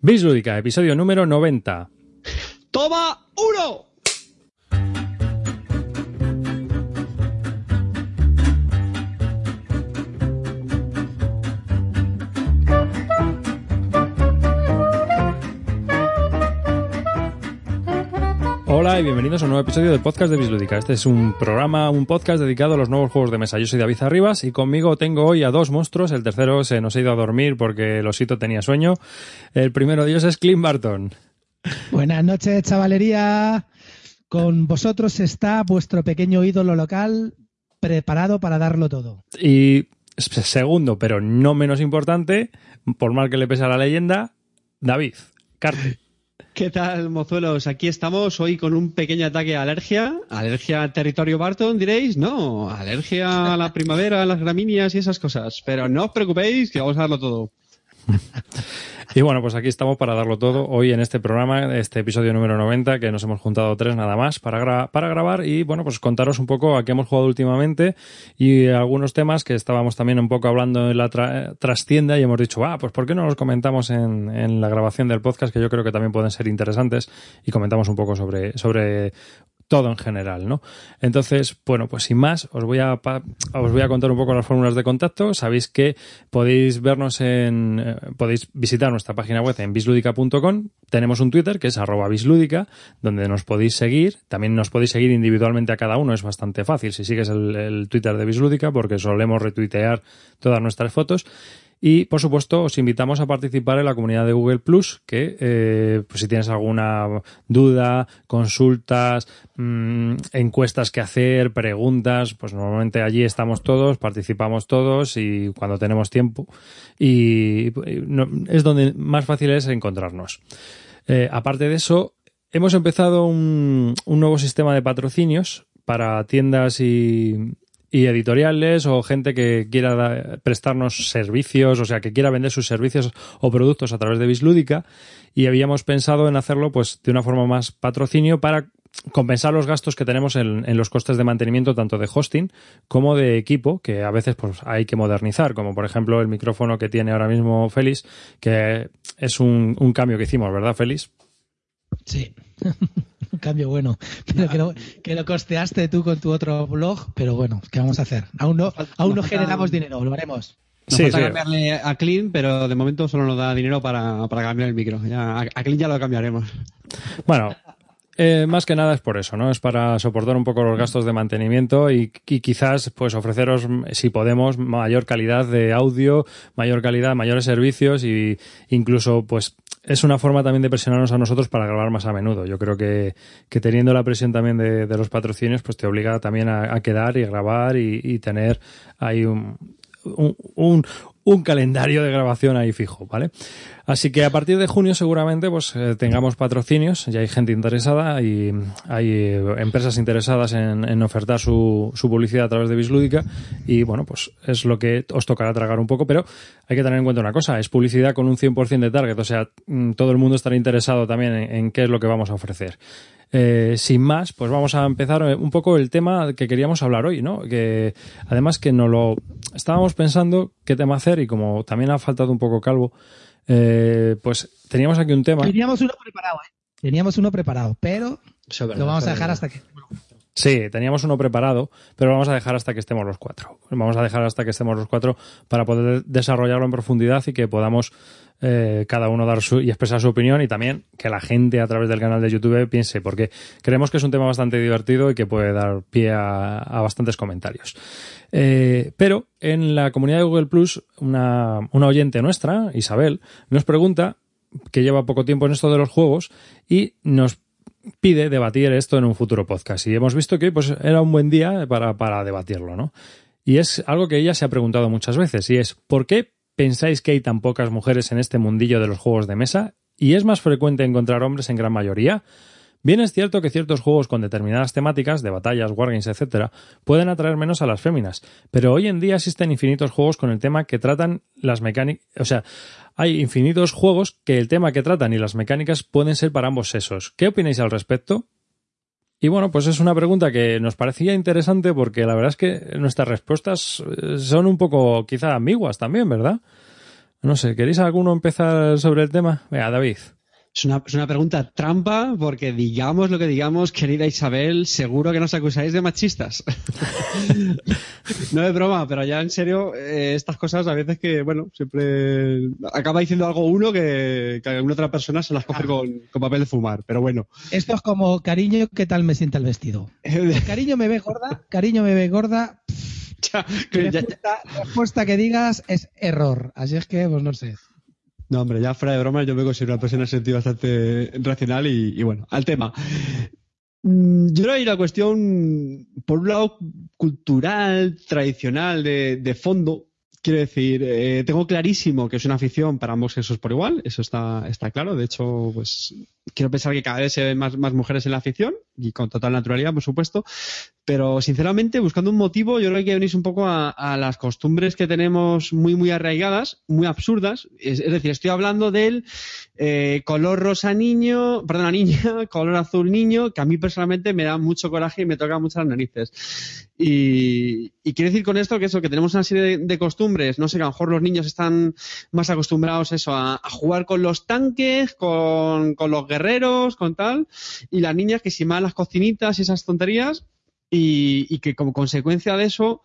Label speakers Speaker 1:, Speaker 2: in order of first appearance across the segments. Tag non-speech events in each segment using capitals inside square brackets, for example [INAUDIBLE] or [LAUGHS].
Speaker 1: Bislúdica, episodio número 90.
Speaker 2: ¡Toma uno!
Speaker 1: Hola y bienvenidos a un nuevo episodio del podcast de Bislúdica. Este es un programa, un podcast dedicado a los nuevos juegos de mesa. Yo soy David Arribas y conmigo tengo hoy a dos monstruos. El tercero se nos ha ido a dormir porque el osito tenía sueño. El primero de ellos es Clint Barton.
Speaker 3: Buenas noches, chavalería. Con vosotros está vuestro pequeño ídolo local preparado para darlo todo.
Speaker 1: Y segundo, pero no menos importante, por mal que le pese a la leyenda, David Carte.
Speaker 2: ¿Qué tal, mozuelos? Aquí estamos hoy con un pequeño ataque de alergia. ¿Alergia al territorio Barton, diréis? No, alergia a la primavera, a las gramíneas y esas cosas. Pero no os preocupéis, que vamos a darlo todo. [LAUGHS]
Speaker 1: Y bueno, pues aquí estamos para darlo todo hoy en este programa, este episodio número 90, que nos hemos juntado tres nada más para, gra para grabar y bueno, pues contaros un poco a qué hemos jugado últimamente y algunos temas que estábamos también un poco hablando en la tra trastienda y hemos dicho, ah, pues ¿por qué no los comentamos en, en la grabación del podcast? Que yo creo que también pueden ser interesantes y comentamos un poco sobre, sobre todo en general, ¿no? Entonces, bueno, pues sin más, os voy a os voy a contar un poco las fórmulas de contacto. Sabéis que podéis vernos en eh, podéis visitar nuestra página web en bisludica.com. Tenemos un Twitter que es arroba bisludica, donde nos podéis seguir. También nos podéis seguir individualmente a cada uno, es bastante fácil si sigues el, el Twitter de Bislúdica, porque solemos retuitear todas nuestras fotos. Y, por supuesto, os invitamos a participar en la comunidad de Google Plus, que eh, pues si tienes alguna duda, consultas, mmm, encuestas que hacer, preguntas, pues normalmente allí estamos todos, participamos todos y cuando tenemos tiempo. Y es donde más fácil es encontrarnos. Eh, aparte de eso, hemos empezado un nuevo sistema de patrocinios para tiendas y, y editoriales o gente que quiera da, prestarnos servicios, o sea, que quiera vender sus servicios o productos a través de Bislúdica y habíamos pensado en hacerlo pues de una forma más patrocinio para compensar los gastos que tenemos en, en, los costes de mantenimiento tanto de hosting como de equipo que a veces pues hay que modernizar como por ejemplo el micrófono que tiene ahora mismo Félix que es un, un cambio que hicimos ¿verdad Félix?
Speaker 3: Sí [LAUGHS] un cambio bueno. [LAUGHS] Pero que lo, que lo, costeaste tú con tu otro blog, pero bueno, ¿qué vamos a hacer? Aún no, aún no generamos dinero, lo haremos.
Speaker 2: Nos sí, falta sí. cambiarle a Clean, pero de momento solo nos da dinero para, para cambiar el micro. Ya, a, a Clean ya lo cambiaremos.
Speaker 1: Bueno, eh, más que nada es por eso, ¿no? Es para soportar un poco los gastos de mantenimiento y, y, quizás, pues, ofreceros, si podemos, mayor calidad de audio, mayor calidad, mayores servicios y incluso, pues, es una forma también de presionarnos a nosotros para grabar más a menudo. Yo creo que, que teniendo la presión también de, de, los patrocinios, pues te obliga también a, quedar y grabar y, y tener ahí un, un, un, calendario de grabación ahí fijo, ¿vale? Así que a partir de junio seguramente pues eh, tengamos patrocinios, ya hay gente interesada y hay eh, empresas interesadas en, ofertar su, publicidad a través de Bislúdica y bueno, pues es lo que os tocará tragar un poco, pero hay que tener en cuenta una cosa, es publicidad con un 100% de target, o sea, mm, todo el mundo estará interesado también en qué es lo que vamos a ofrecer. Eh, sin más, pues vamos a empezar un poco el tema que queríamos hablar hoy, ¿no? Que además que no lo estábamos pensando qué tema hacer y como también ha faltado un poco calvo, eh, pues teníamos aquí un tema.
Speaker 3: Teníamos uno preparado, ¿eh? Teníamos uno preparado, pero verdad, lo vamos a dejar hasta que.
Speaker 1: Sí, teníamos uno preparado, pero vamos a dejar hasta que estemos los cuatro. Vamos a dejar hasta que estemos los cuatro para poder desarrollarlo en profundidad y que podamos eh, cada uno dar su y expresar su opinión y también que la gente a través del canal de YouTube piense, porque creemos que es un tema bastante divertido y que puede dar pie a, a bastantes comentarios. Eh, pero en la comunidad de Google Plus, una, una oyente nuestra, Isabel, nos pregunta que lleva poco tiempo en esto de los juegos y nos pide debatir esto en un futuro podcast. Y hemos visto que pues, era un buen día para, para debatirlo, ¿no? Y es algo que ella se ha preguntado muchas veces, y es ¿por qué pensáis que hay tan pocas mujeres en este mundillo de los juegos de mesa? ¿Y es más frecuente encontrar hombres en gran mayoría? Bien es cierto que ciertos juegos con determinadas temáticas, de batallas, wargames, etc., pueden atraer menos a las féminas, pero hoy en día existen infinitos juegos con el tema que tratan las mecánicas, o sea, hay infinitos juegos que el tema que tratan y las mecánicas pueden ser para ambos sesos. ¿Qué opináis al respecto? Y bueno, pues es una pregunta que nos parecía interesante porque la verdad es que nuestras respuestas son un poco quizá ambiguas también, ¿verdad? No sé, ¿queréis alguno empezar sobre el tema? Venga, David.
Speaker 2: Es una, es una pregunta trampa porque digamos lo que digamos, querida Isabel, seguro que nos acusáis de machistas. [LAUGHS] no es broma, pero ya en serio, eh, estas cosas a veces que, bueno, siempre acaba diciendo algo uno que, que alguna otra persona se las coge con, con papel de fumar, pero bueno.
Speaker 3: Esto es como, cariño, ¿qué tal me sienta el vestido? [LAUGHS] cariño, me ve gorda, cariño, me ve gorda.
Speaker 2: Ya,
Speaker 3: La
Speaker 2: ya-
Speaker 3: respuesta, la respuesta que digas es error. Así es que, pues no sé.
Speaker 2: No, hombre, ya fuera de broma, yo me considero una persona en sentido bastante racional y, y bueno, al tema. Mm, Yo creo que hay una cuestión, por un lado, cultural, tradicional, de, de fondo. Quiero decir, eh, tengo clarísimo que es una afición para ambos sexos por igual, eso está, está claro. De hecho, pues quiero pensar que cada vez se ven más, mujeres en la afición y con total naturalidad, por supuesto. Pero sinceramente, buscando un motivo, yo creo que venirse un poco a, las costumbres que tenemos muy, muy arraigadas, muy absurdas. Es decir, estoy hablando del eh, color rosa niño, perdona, niña, [LAUGHS] color azul niño, que a mí personalmente me da mucho coraje y me toca mucho las narices. Y, quiero decir con esto que eso, que tenemos una serie de, costumbres, no sé, que a lo mejor los niños están más acostumbrados eso, a, a jugar con los tanques, con, con los guerreros, con tal, y las niñas que si más las cocinitas y esas tonterías, y, y que como consecuencia de eso,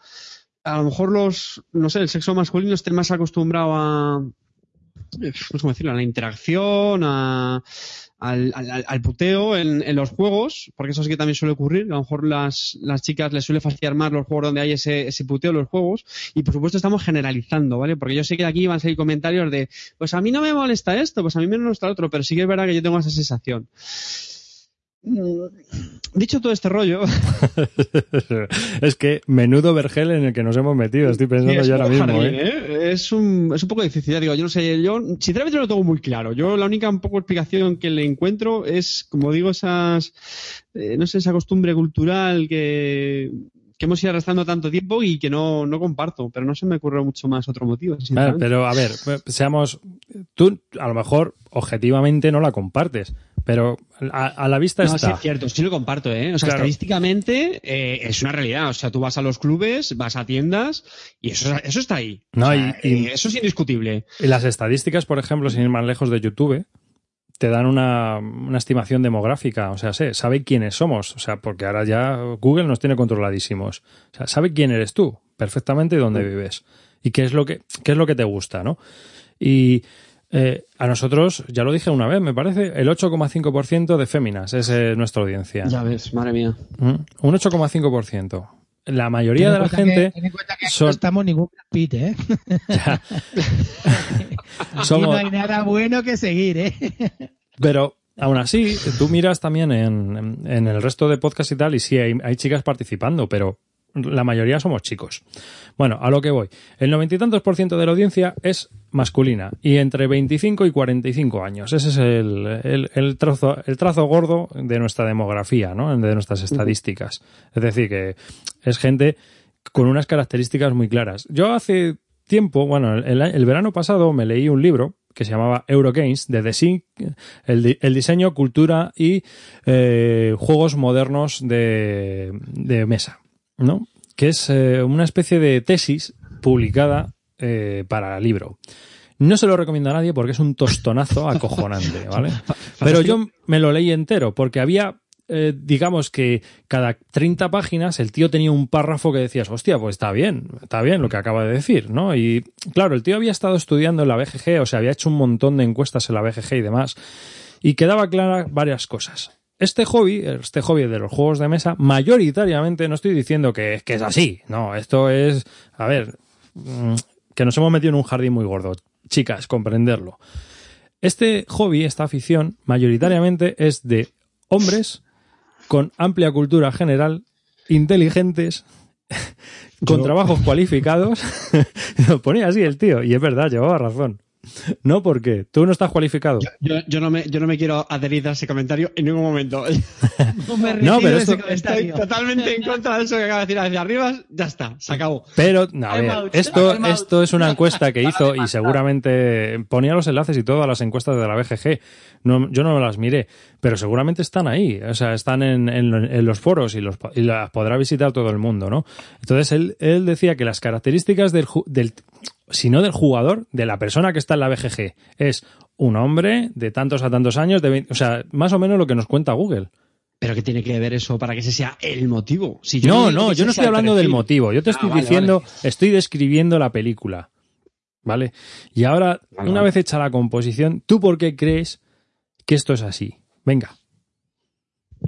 Speaker 2: a lo mejor los, no sé, el sexo masculino esté más acostumbrado a, cómo decirlo, a la interacción, a, al, al, puteo en, en, los juegos, porque eso sí que también suele ocurrir, a lo mejor las, chicas les suele fastidiar más los juegos donde hay ese, ese puteo en los juegos, y por supuesto estamos generalizando, ¿vale? Porque yo sé que aquí van a salir comentarios de, pues a mí no me molesta esto, pues a mí me molesta otro, pero sí que es verdad que yo tengo esa sensación. Mm, Dicho todo este rollo. [LAUGHS]
Speaker 1: es que menudo vergel en el que nos hemos metido, estoy pensando
Speaker 2: Sí,
Speaker 1: yo ahora mismo.
Speaker 2: jardín,
Speaker 1: ¿eh?
Speaker 2: ¿eh? Es, un, es un poco difícil, ya digo, yo no sé, yo sinceramente no lo tengo muy claro. Yo la única un poco explicación que le encuentro es, como digo, esas, eh, no sé, esa costumbre cultural que, que hemos ido arrastrando tanto tiempo y que no, no comparto, pero no se me ocurre mucho más otro motivo.
Speaker 1: Vale, pero a ver, seamos. Tú, a lo mejor, objetivamente no la compartes, pero a, a la vista
Speaker 2: No, sí
Speaker 1: está.
Speaker 2: es cierto, sí lo comparto, ¿eh? O sea,
Speaker 1: Claro.
Speaker 2: estadísticamente eh, es una realidad. O sea, tú vas a los clubes, vas a tiendas y eso, eso está ahí. O
Speaker 1: No,
Speaker 2: sea,
Speaker 1: y- y-
Speaker 2: eh, eso es indiscutible.
Speaker 1: Y las estadísticas, por ejemplo, sin ir más lejos de YouTube, te dan una, una estimación demográfica. O sea, sé, sabe quiénes somos. O sea, porque ahora ya Google nos tiene controladísimos. O sea, sabe quién eres tú perfectamente y dónde vives. Y qué es lo que, qué es lo que te gusta, ¿no? Y eh, a nosotros, ya lo dije una vez, me parece, el 8,5% de féminas es eh, nuestra audiencia.
Speaker 2: Ya ves, madre mía.
Speaker 1: ¿Mm? Un 8,5%. La mayoría
Speaker 3: Ten
Speaker 1: de la
Speaker 3: cuenta que-
Speaker 1: gente
Speaker 3: ten en cuenta que aquí
Speaker 1: son-
Speaker 3: no estamos ningún Pitt, ¿eh? [LAUGHS]
Speaker 1: somos,
Speaker 3: no hay nada bueno que seguir, ¿eh?
Speaker 1: Pero aún así, tú miras también en, en- el resto de podcast y tal, y sí, hay, hay chicas participando, pero la mayoría somos chicos. Bueno, a lo que voy. El noventa y tantos por ciento de la audiencia es masculina y entre 25 y 45 años. Ese es el, el, el trazo, el trazo gordo de nuestra demografía, ¿no? De nuestras estadísticas. Es decir, que es gente con unas características muy claras. Yo hace tiempo, bueno, el, el verano pasado me leí un libro que se llamaba Eurogames, de Design, el, el diseño, cultura y eh, juegos modernos de, de mesa, ¿no? Que es eh, una especie de tesis publicada eh, para libro. No se lo recomiendo a nadie porque es un tostonazo [LAUGHS] acojonante, ¿vale? Pero yo me lo leí entero porque había, eh, digamos que cada 30 páginas el tío tenía un párrafo que decías, hostia, pues está bien, está bien lo que acaba de decir, ¿no? Y claro, el tío había estado estudiando en la BGG, o sea, había hecho un montón de encuestas en la BGG y demás, y quedaba clara varias cosas. Este hobby, este hobby de los juegos de mesa, mayoritariamente, no estoy diciendo que, que es así, no, esto es, a ver, mm, que nos hemos metido en un jardín muy gordo. Chicas, comprenderlo. Este hobby, esta afición, mayoritariamente es de hombres con amplia cultura general, inteligentes, [LAUGHS] con
Speaker 2: Yo-
Speaker 1: trabajos cualificados. [LAUGHS] Lo ponía así el tío, y es verdad, llevaba razón. [LAUGHS] No, porque tú no estás cualificado.
Speaker 2: Yo, yo, no me, yo no me quiero adherir a ese comentario en ningún momento. [LAUGHS]
Speaker 3: No, me
Speaker 1: No,
Speaker 3: retiro
Speaker 1: pero esto-
Speaker 2: Estoy totalmente en contra de eso que acaba de decir hacia arriba. Ya está, se acabó.
Speaker 1: Pero, no, a ver,
Speaker 3: out,
Speaker 1: esto, esto es una encuesta que [LAUGHS] hizo y seguramente ponía los enlaces y todo a las encuestas de la BGG. No, yo no las miré, pero seguramente están ahí. O sea, están en, en- en los foros y, los, y las podrá visitar todo el mundo, ¿no? Entonces, él, él decía que las características del, ju- del, sino del jugador, de la persona que está en la BGG. Es un hombre de tantos a tantos años, de 20 o sea, más o menos lo que nos cuenta Google.
Speaker 2: Pero ¿qué tiene que ver eso para que ese sea el motivo?
Speaker 1: Si yo no, no, yo no estoy hablando del motivo. Yo te ah, estoy diciendo, estoy describiendo la película. ¿Vale? Y ahora, una vez hecha la composición, ¿tú por qué crees que esto es así? Venga.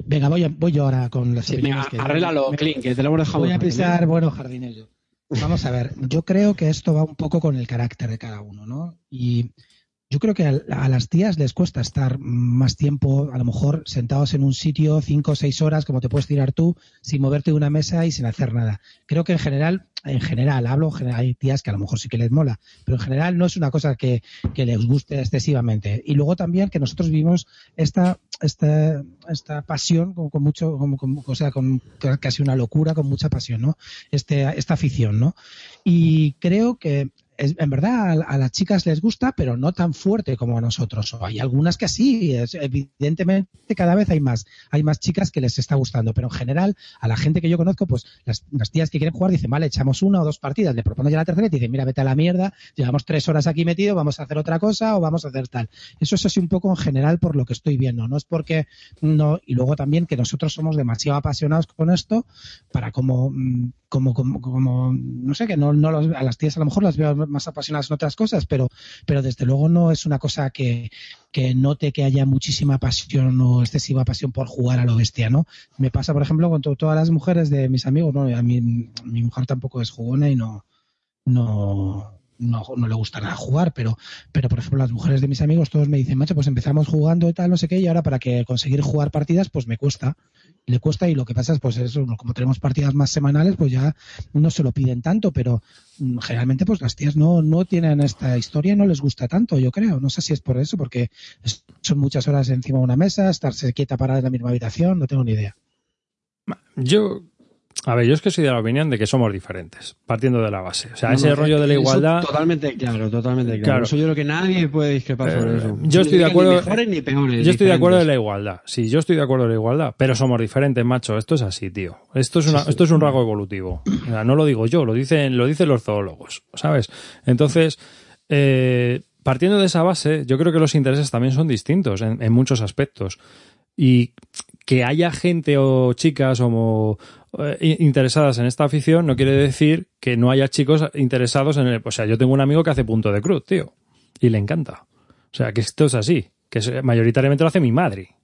Speaker 3: Venga, voy, voy yo ahora con las
Speaker 2: sí, venga, que arréglalo, Clint, que te lo
Speaker 3: hemos Voy a pensar, bueno, jardinero. Vamos a ver, yo creo que esto va un poco con el carácter de cada uno, ¿no? Y yo creo que a, las tías les cuesta estar más tiempo, a lo mejor sentados en un sitio, cinco o seis horas, como te puedes tirar tú, sin moverte de una mesa y sin hacer nada. Creo que en general, en general, hablo, hay tías que a lo mejor sí que les mola, pero en general no es una cosa que, les guste excesivamente. Y luego también que nosotros vivimos esta, esta, esta pasión con, mucho, o sea, con casi una locura, con mucha pasión, ¿no? Este, esta afición, ¿no? Y creo que en verdad a, las chicas les gusta, pero no tan fuerte como a nosotros. O hay algunas que sí, evidentemente cada vez hay más, hay más chicas que les está gustando, pero en general a la gente que yo conozco, pues las, tías que quieren jugar dicen, vale, echamos una o dos partidas, le proponen ya la tercera y te dicen, mira, vete a la mierda, llevamos tres horas aquí metido, vamos a hacer otra cosa o vamos a hacer tal. Eso es así un poco en general por lo que estoy viendo, no es porque no, y luego también que nosotros somos demasiado apasionados con esto para como mm, como, como, como no sé, que no, no a las tías a lo mejor las veo más apasionadas en otras cosas, pero, pero desde luego no es una cosa que, que note que haya muchísima pasión o excesiva pasión por jugar a lo bestia, ¿no? Me pasa, por ejemplo, con todas las mujeres de mis amigos, ¿no? A mí, mi mujer tampoco es jugona y no, no, no, no, le gusta nada jugar, pero, pero por ejemplo las mujeres de mis amigos todos me dicen, macho, pues empezamos jugando y tal, no sé qué, y ahora para que conseguir jugar partidas, pues me cuesta le cuesta y lo que pasa es pues eso, como tenemos partidas más semanales, pues ya no se lo piden tanto, pero mm, generalmente pues las tías no, no tienen esta historia no les gusta tanto, yo creo. No sé si es por eso, porque son muchas horas encima de una mesa, estarse quieta parada en la misma habitación, no tengo ni idea.
Speaker 1: Yo a ver, yo es que soy de la opinión de que somos diferentes, partiendo de la base. O sea, ese rollo de la igualdad.
Speaker 2: Totalmente claro, totalmente claro. Eso yo creo que nadie puede discrepar sobre eh, eso.
Speaker 1: Yo estoy de acuerdo. Yo estoy de acuerdo de la igualdad. Sí, yo estoy de acuerdo de la igualdad. Pero somos diferentes, macho. Esto es así, tío. Esto es, una, esto es un rasgo evolutivo. O sea, no lo digo yo, lo dicen, lo dicen los zoólogos, ¿sabes? Entonces, eh, partiendo de esa base, yo creo que los intereses también son distintos en, en muchos aspectos. Y que haya gente o chicas o, eh, interesadas en esta afición no quiere decir que no haya chicos interesados en el... O sea, yo tengo un amigo que hace punto de cruz, tío, y le encanta. O sea, que esto es así, que mayoritariamente lo hace mi madre.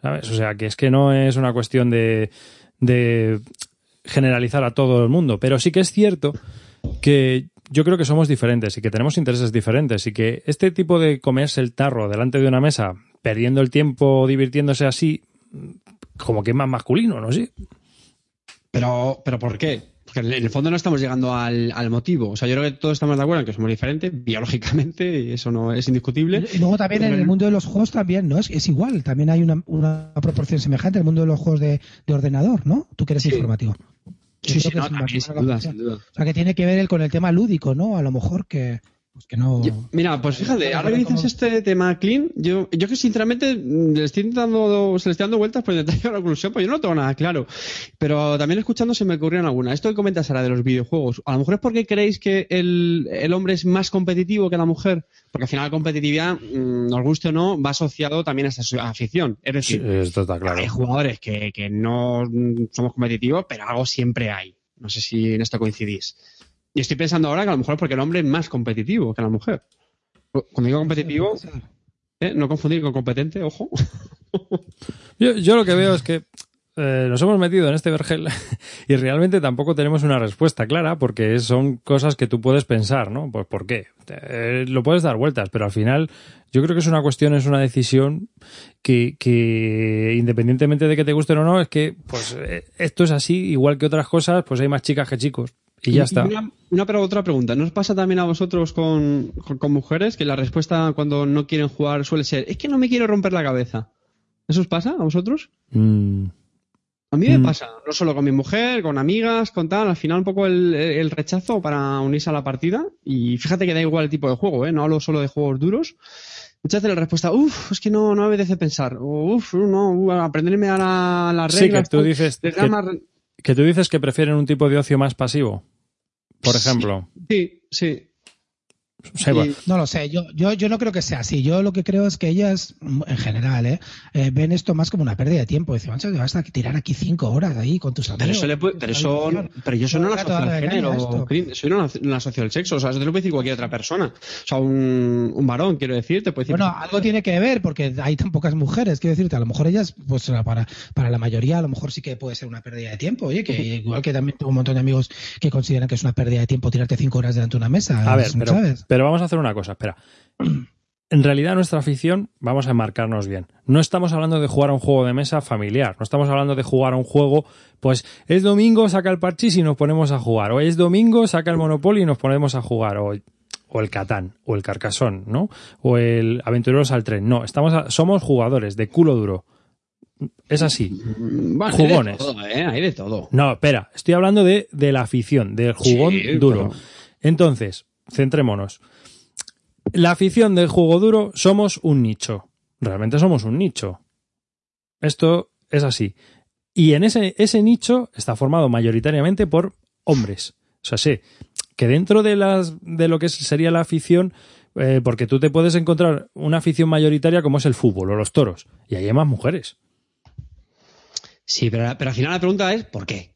Speaker 1: ¿Sabes? O sea, que es que no es una cuestión de, generalizar a todo el mundo, pero sí que es cierto que yo creo que somos diferentes y que tenemos intereses diferentes y que este tipo de comerse el tarro delante de una mesa, perdiendo el tiempo, divirtiéndose así, como que es más masculino, ¿no? Sí.
Speaker 2: Pero, pero ¿por qué? Porque en el fondo no estamos llegando al, motivo. O sea, yo creo que todos estamos de acuerdo en que somos diferentes biológicamente y eso no es indiscutible.
Speaker 3: Y luego también en el mundo de los juegos también, ¿no? Es, es igual, también hay una, una, proporción semejante en el mundo de los juegos de, ordenador, ¿no? Tú que eres informativo.
Speaker 2: Sí, sí, no, sin duda, sin duda. O
Speaker 3: sea, que tiene que ver con el tema lúdico, ¿no? A lo mejor que... Pues que no...
Speaker 2: mira, pues fíjate, ahora que dices este tema clean, yo, yo que sinceramente mm, le estoy intentando, se le estoy dando vueltas por intentar llegar a la conclusión, pues yo no tengo nada claro. Pero también escuchando se me ocurrieron algunas. Esto que comentas ahora de los videojuegos, a lo mejor es porque creéis que el, el hombre es más competitivo que la mujer, porque al final la competitividad, mm, nos guste o no, va asociado también a esa afición. Es decir, hay jugadores que, que no somos competitivos, pero algo siempre hay. No sé si en esto coincidís. Y estoy pensando ahora que a lo mejor porque el hombre es más competitivo que la mujer. Cuando digo competitivo, ¿eh? no confundir con competente, ojo. [LAUGHS]
Speaker 1: Yo, lo que veo es que eh, nos hemos metido en este vergel [LAUGHS] y realmente tampoco tenemos una respuesta clara porque son cosas que tú puedes pensar, ¿no? Pues ¿por qué? Eh, lo puedes dar vueltas, pero al final yo creo que es una cuestión, es una decisión que, que independientemente de que te gusten o no, es que pues esto es así, igual que otras cosas, pues hay más chicas que chicos. Y ya está.
Speaker 2: Una, pero otra pregunta. ¿No os pasa también a vosotros con, mujeres que la respuesta cuando no quieren jugar suele ser es que no me quiero romper la cabeza? ¿Eso os pasa a vosotros?
Speaker 1: Mm.
Speaker 2: A mí me mm. pasa, no solo con mi mujer, con amigas, con tal, al final un poco el, rechazo para unirse a la partida. Y fíjate que da igual el tipo de juego, ¿eh? no hablo solo de juegos duros. Muchas veces la respuesta, uff, es que no, no me apetece pensar. Uff, no, aprenderme a las la reglas.
Speaker 1: Sí, que tú dices que tú dices que prefieren un tipo de ocio más pasivo por ejemplo.
Speaker 2: Sí, sí.
Speaker 1: Seba.
Speaker 2: Y-
Speaker 3: No lo sé, yo, yo, yo no creo que sea así. Yo lo que creo es que ellas, en general, ¿eh? Eh, ven esto más como una pérdida de tiempo. Dicen, macho, te vas a tirar aquí cinco horas ahí con tus amigos.
Speaker 2: Pero eso, le puede- pero eso, pero yo eso no lo asocio al género, eso no lo- asocio al sexo, o sea, eso te lo puede decir cualquier otra persona. O sea, un, un varón, quiero decir, te puede decir.
Speaker 3: Bueno, algo tiene que ver porque hay tan pocas mujeres. Quiero decirte, a lo mejor ellas, pues para, para la mayoría, a lo mejor sí que puede ser una pérdida de tiempo. Oye, que igual que también tengo un montón de amigos que consideran que es una pérdida de tiempo tirarte cinco horas delante de una mesa.
Speaker 1: A ver, pero,
Speaker 3: ¿sabes?
Speaker 1: Pero vamos a hacer una cosa, espera. En realidad nuestra afición, vamos a enmarcarnos bien. No estamos hablando de jugar a un juego de mesa familiar, no estamos hablando de jugar a un juego, pues es domingo, saca el parchís y nos ponemos a jugar, o es domingo, saca el Monopoly y nos ponemos a jugar, o, o el Catán, o el Carcasón, ¿no? O el Aventureros al Tren. No, estamos a- somos jugadores de culo duro. Es así.
Speaker 2: Mm, Bueno,
Speaker 1: jugones.
Speaker 2: Hay de todo, ¿eh? Hay de todo.
Speaker 1: No, espera, estoy hablando de, de la afición, del jugón
Speaker 2: Sí,
Speaker 1: duro.
Speaker 2: pero-
Speaker 1: Entonces, centrémonos. La afición del juego duro somos un nicho. Realmente somos un nicho. Esto es así. Y en ese, ese nicho está formado mayoritariamente por hombres. O sea, sí, que dentro de, las, de lo que sería la afición, eh, porque tú te puedes encontrar una afición mayoritaria como es el fútbol o los toros, y ahí hay más mujeres.
Speaker 2: Sí, pero, pero al final la pregunta es: ¿por qué?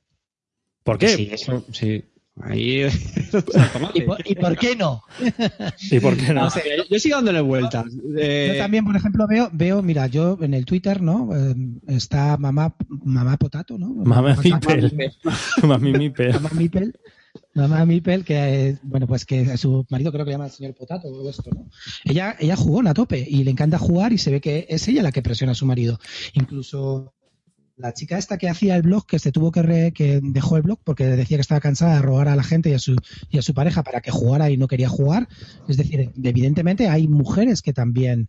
Speaker 1: ¿Por qué?
Speaker 2: Sí, eso, sí. Ahí. [LAUGHS]
Speaker 3: ¿Y por, y por qué no? [LAUGHS]
Speaker 1: ¿Y por qué no?
Speaker 2: No sé, yo, yo sigo dándole vueltas. Eh,
Speaker 3: Yo también, por ejemplo, veo, veo, mira, yo en el Twitter, ¿no? Eh, está mamá, mamá Potato, ¿no?
Speaker 1: Mamá Mipel. [LAUGHS] Mami Mipel.
Speaker 3: Mamá Mipel. Mamá Mipel, que eh, bueno, pues que su marido creo que llama el señor Potato o esto, ¿no? Ella, ella jugó a tope y le encanta jugar y se ve que es ella la que presiona a su marido. Incluso la chica esta que hacía el blog, que se tuvo que, re- que dejó el blog porque decía que estaba cansada de rogar a la gente y a su, y a su pareja para que jugara y no quería jugar. Es decir, evidentemente hay mujeres que también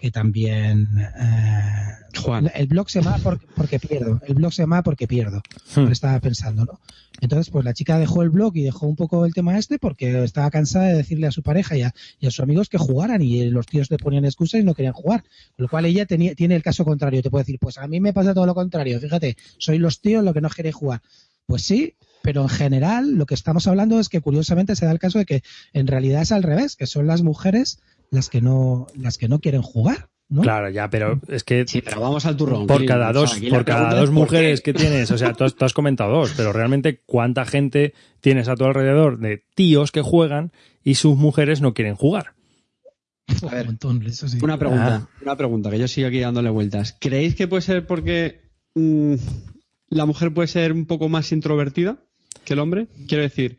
Speaker 3: que también eh,
Speaker 2: Juan.
Speaker 3: el blog se llama porque, porque pierdo el blog se llama porque pierdo
Speaker 1: Hmm.
Speaker 3: estaba pensando no entonces pues la chica dejó el blog y dejó un poco el tema este porque estaba cansada de decirle a su pareja y a, y a sus amigos que jugaran y los tíos le ponían excusas y no querían jugar. Con lo cual ella tenía, tiene el caso contrario. Te puede decir pues a mí me pasa todo lo contrario. Fíjate soy los tíos los que no queréis jugar. Pues sí pero en general lo que estamos hablando es que curiosamente se da el caso de que en realidad es al revés que son las mujeres las que no las que no quieren jugar ¿no?
Speaker 1: Claro, ya, pero es que
Speaker 2: Sí, pero vamos al turrón.
Speaker 1: por cada
Speaker 2: O sea,
Speaker 1: dos, por cada dos
Speaker 2: es ¿por
Speaker 1: mujeres
Speaker 2: qué?
Speaker 1: que tienes, o sea, tú has, tú has comentado dos, pero realmente cuánta gente tienes a tu alrededor de tíos que juegan y sus mujeres no quieren jugar.
Speaker 3: Un montón, eso sí.
Speaker 2: Una pregunta,
Speaker 1: Ah.
Speaker 2: una pregunta, que yo sigo aquí dándole vueltas. ¿Creéis que puede ser porque mm, la mujer puede ser un poco más introvertida que el hombre? Quiero decir,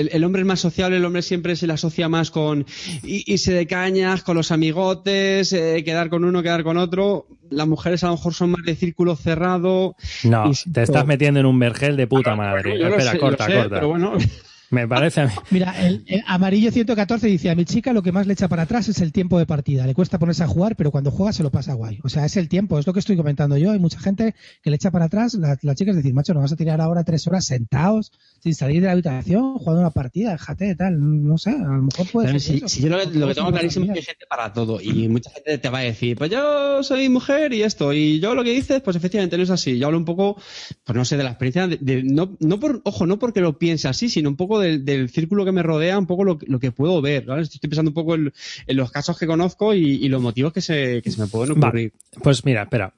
Speaker 2: el, el hombre es más sociable, el hombre siempre se le asocia más con irse de cañas, con los amigotes, eh, quedar con uno, quedar con otro. Las mujeres a lo mejor son más de círculo cerrado.
Speaker 1: No, te estás metiendo en un vergel de puta madre.
Speaker 2: Yo lo
Speaker 1: Espera,
Speaker 2: sé,
Speaker 1: corta,
Speaker 2: sé,
Speaker 1: corta.
Speaker 2: Pero bueno,
Speaker 1: Me parece a mí. [LAUGHS]
Speaker 3: Mira, el, el amarillo 114 dice, a mi chica lo que más le echa para atrás es el tiempo de partida. Le cuesta ponerse a jugar, pero cuando juega se lo pasa guay. O sea, es el tiempo, es lo que estoy comentando yo. Hay mucha gente que le echa para atrás. La, la chica es decir, macho, nos vas a tirar ahora tres horas sentados, sin salir de la habitación, jugando una partida, déjate, tal. No sé, a lo mejor puede ser
Speaker 2: si,
Speaker 3: eso.
Speaker 2: si yo lo, lo que tengo clarísimo es que hay gente para todo y mucha gente te va a decir, pues yo soy mujer y esto, y yo lo que dices, pues efectivamente no es así. Yo hablo un poco, pues no sé, de la experiencia, de, de- no, no por, ojo, no porque lo piense así, sino un poco del, del círculo que me rodea, un poco lo, que- lo que puedo ver, ¿vale? Estoy pensando un poco en, en los casos que conozco y, y los motivos que se, que se me pueden ocurrir.
Speaker 1: Pues mira, espera.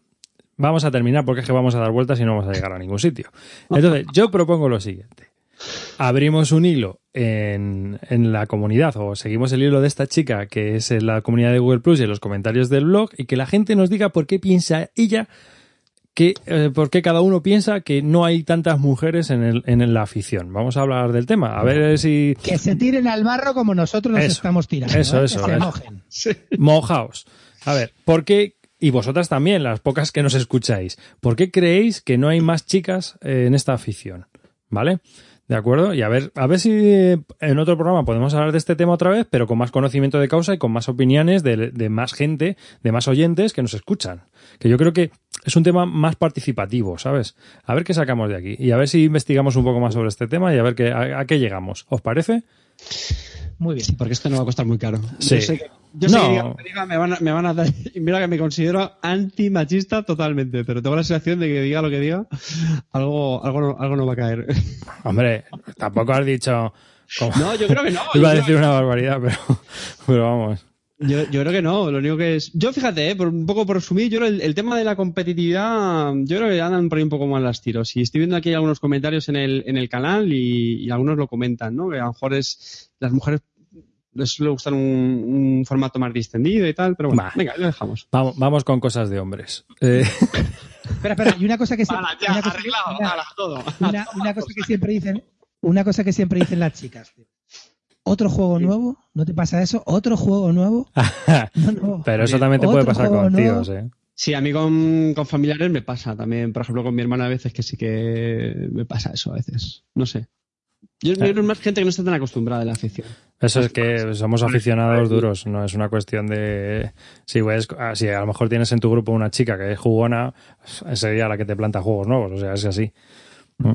Speaker 1: Vamos a terminar porque es que vamos a dar vueltas y no vamos a llegar a ningún sitio. Entonces, yo propongo lo siguiente. Abrimos un hilo en, en la comunidad o seguimos el hilo de esta chica que es en la comunidad de Google Plus y en los comentarios del blog y que la gente nos diga por qué piensa ella que, eh, por qué cada uno piensa que no hay tantas mujeres en, el, en la afición. Vamos a hablar del tema, a ver si
Speaker 3: Que se tiren al barro como nosotros nos
Speaker 1: Eso,
Speaker 3: estamos tirando.
Speaker 1: eso,
Speaker 3: ¿eh?
Speaker 1: eso,
Speaker 3: Que se mojen.
Speaker 1: Mojaos. A ver, ¿por qué? Y vosotras también, las pocas que nos escucháis. ¿Por qué creéis que no hay más chicas eh, en esta afición? ¿Vale? ¿De acuerdo? Y a ver, a ver si en otro programa podemos hablar de este tema otra vez, pero con más conocimiento de causa y con más opiniones de, de más gente, de más oyentes que nos escuchan. Que yo creo que es un tema más participativo, ¿sabes? A ver qué sacamos de aquí. Y a ver si investigamos un poco más sobre este tema y a ver qué, a, a qué llegamos. ¿Os parece?
Speaker 3: Muy bien.
Speaker 2: Porque esto no va a costar muy caro.
Speaker 1: Sí.
Speaker 2: Yo sé que, yo
Speaker 1: No.
Speaker 2: que me van a, me van a dar, [LAUGHS] mira que me considero antimachista totalmente, pero tengo la sensación de que diga lo que diga, algo, algo, no, algo no va a caer. [LAUGHS]
Speaker 1: Hombre, tampoco has dicho,
Speaker 2: No, yo creo que no. [LAUGHS]
Speaker 1: Iba a decir una barbaridad, pero, pero vamos.
Speaker 2: Yo, yo creo que no, lo único que es. Yo fíjate, eh, por, un poco por resumir, yo creo el, el tema de la competitividad, yo creo que andan por ahí un poco más las tiros. Y estoy viendo aquí algunos comentarios en el, en el canal y, y algunos lo comentan, ¿no? Que a lo mejor es. Las mujeres les suele gustar un, un formato más distendido y tal, pero bueno,
Speaker 1: Bah.
Speaker 2: venga, lo dejamos.
Speaker 1: Vamos, vamos con cosas de hombres. [LAUGHS] Eh,
Speaker 3: Espera, espera, y una cosa que
Speaker 2: ya,
Speaker 3: una una- cosa que siempre dicen, una cosa que siempre dicen las chicas. tío. ¿Otro juego nuevo? ¿No te pasa eso? ¿Otro juego nuevo? [LAUGHS] No, no.
Speaker 1: pero eso también te puede pasar con
Speaker 3: nuevo.
Speaker 1: tíos, ¿eh?
Speaker 2: Sí, a mí con, con familiares me pasa también. Por ejemplo, con mi hermana a veces que sí que me pasa eso a veces. No sé. Yo
Speaker 1: Claro.
Speaker 2: es más gente que no está tan acostumbrada a la afición.
Speaker 1: Eso es que somos aficionados duros, no es una cuestión de si ves, ah, si a lo mejor tienes en tu grupo una chica que es jugona, sería la que te planta juegos nuevos, o sea, es así. ¿no?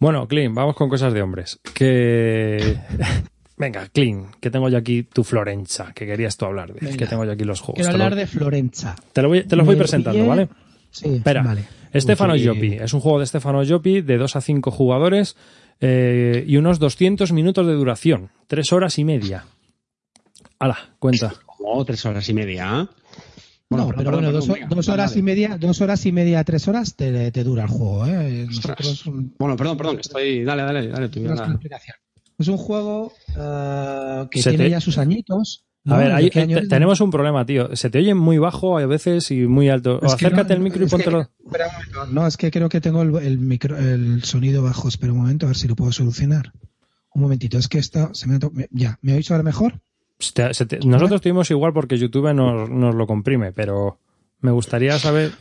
Speaker 1: Bueno, Clean, vamos con cosas de hombres. Que [LAUGHS] venga, Clean, que tengo yo aquí tu Florenza, que querías tú hablar de,
Speaker 3: Venga.
Speaker 1: que tengo yo aquí los juegos.
Speaker 3: Quiero
Speaker 1: Te, lo-
Speaker 3: hablar de Florenza.
Speaker 1: te lo voy- te los voy presentando,
Speaker 3: pillé-
Speaker 1: ¿vale?
Speaker 3: Sí,
Speaker 1: Espera,
Speaker 3: vale.
Speaker 1: Stefano
Speaker 2: Uy.
Speaker 1: Giopi. Es un juego de Stefano Giopi de 2 a 5 jugadores eh, y unos 200 minutos de duración. 3 horas y media. Hala, cuenta.
Speaker 2: Como [LAUGHS] tres horas y media.
Speaker 3: No, pero bueno, dos,
Speaker 2: venga,
Speaker 3: horas y media, dos horas y media, tres horas te, te dura el juego, ¿eh? Nosotros,
Speaker 2: Bueno, perdón, perdón, estoy. Dale, dale, dale tú.
Speaker 3: Es un juego eh, que
Speaker 1: Se
Speaker 3: tiene
Speaker 1: te-
Speaker 3: ya sus añitos. ¿no?
Speaker 1: A ver, tenemos un problema, tío. Se te oye muy bajo a veces y muy alto. O acércate
Speaker 3: no-
Speaker 1: al micro y póntelo.
Speaker 3: espera un momento. No, es que creo que tengo el, el micro, el sonido bajo. Espera un momento, a ver si lo puedo solucionar. Un momentito, es que esto se me ha to- Ya, ¿me oís ahora mejor?
Speaker 1: Se te- se te- nosotros tuvimos igual porque YouTube nos, nos lo comprime, pero me gustaría saber.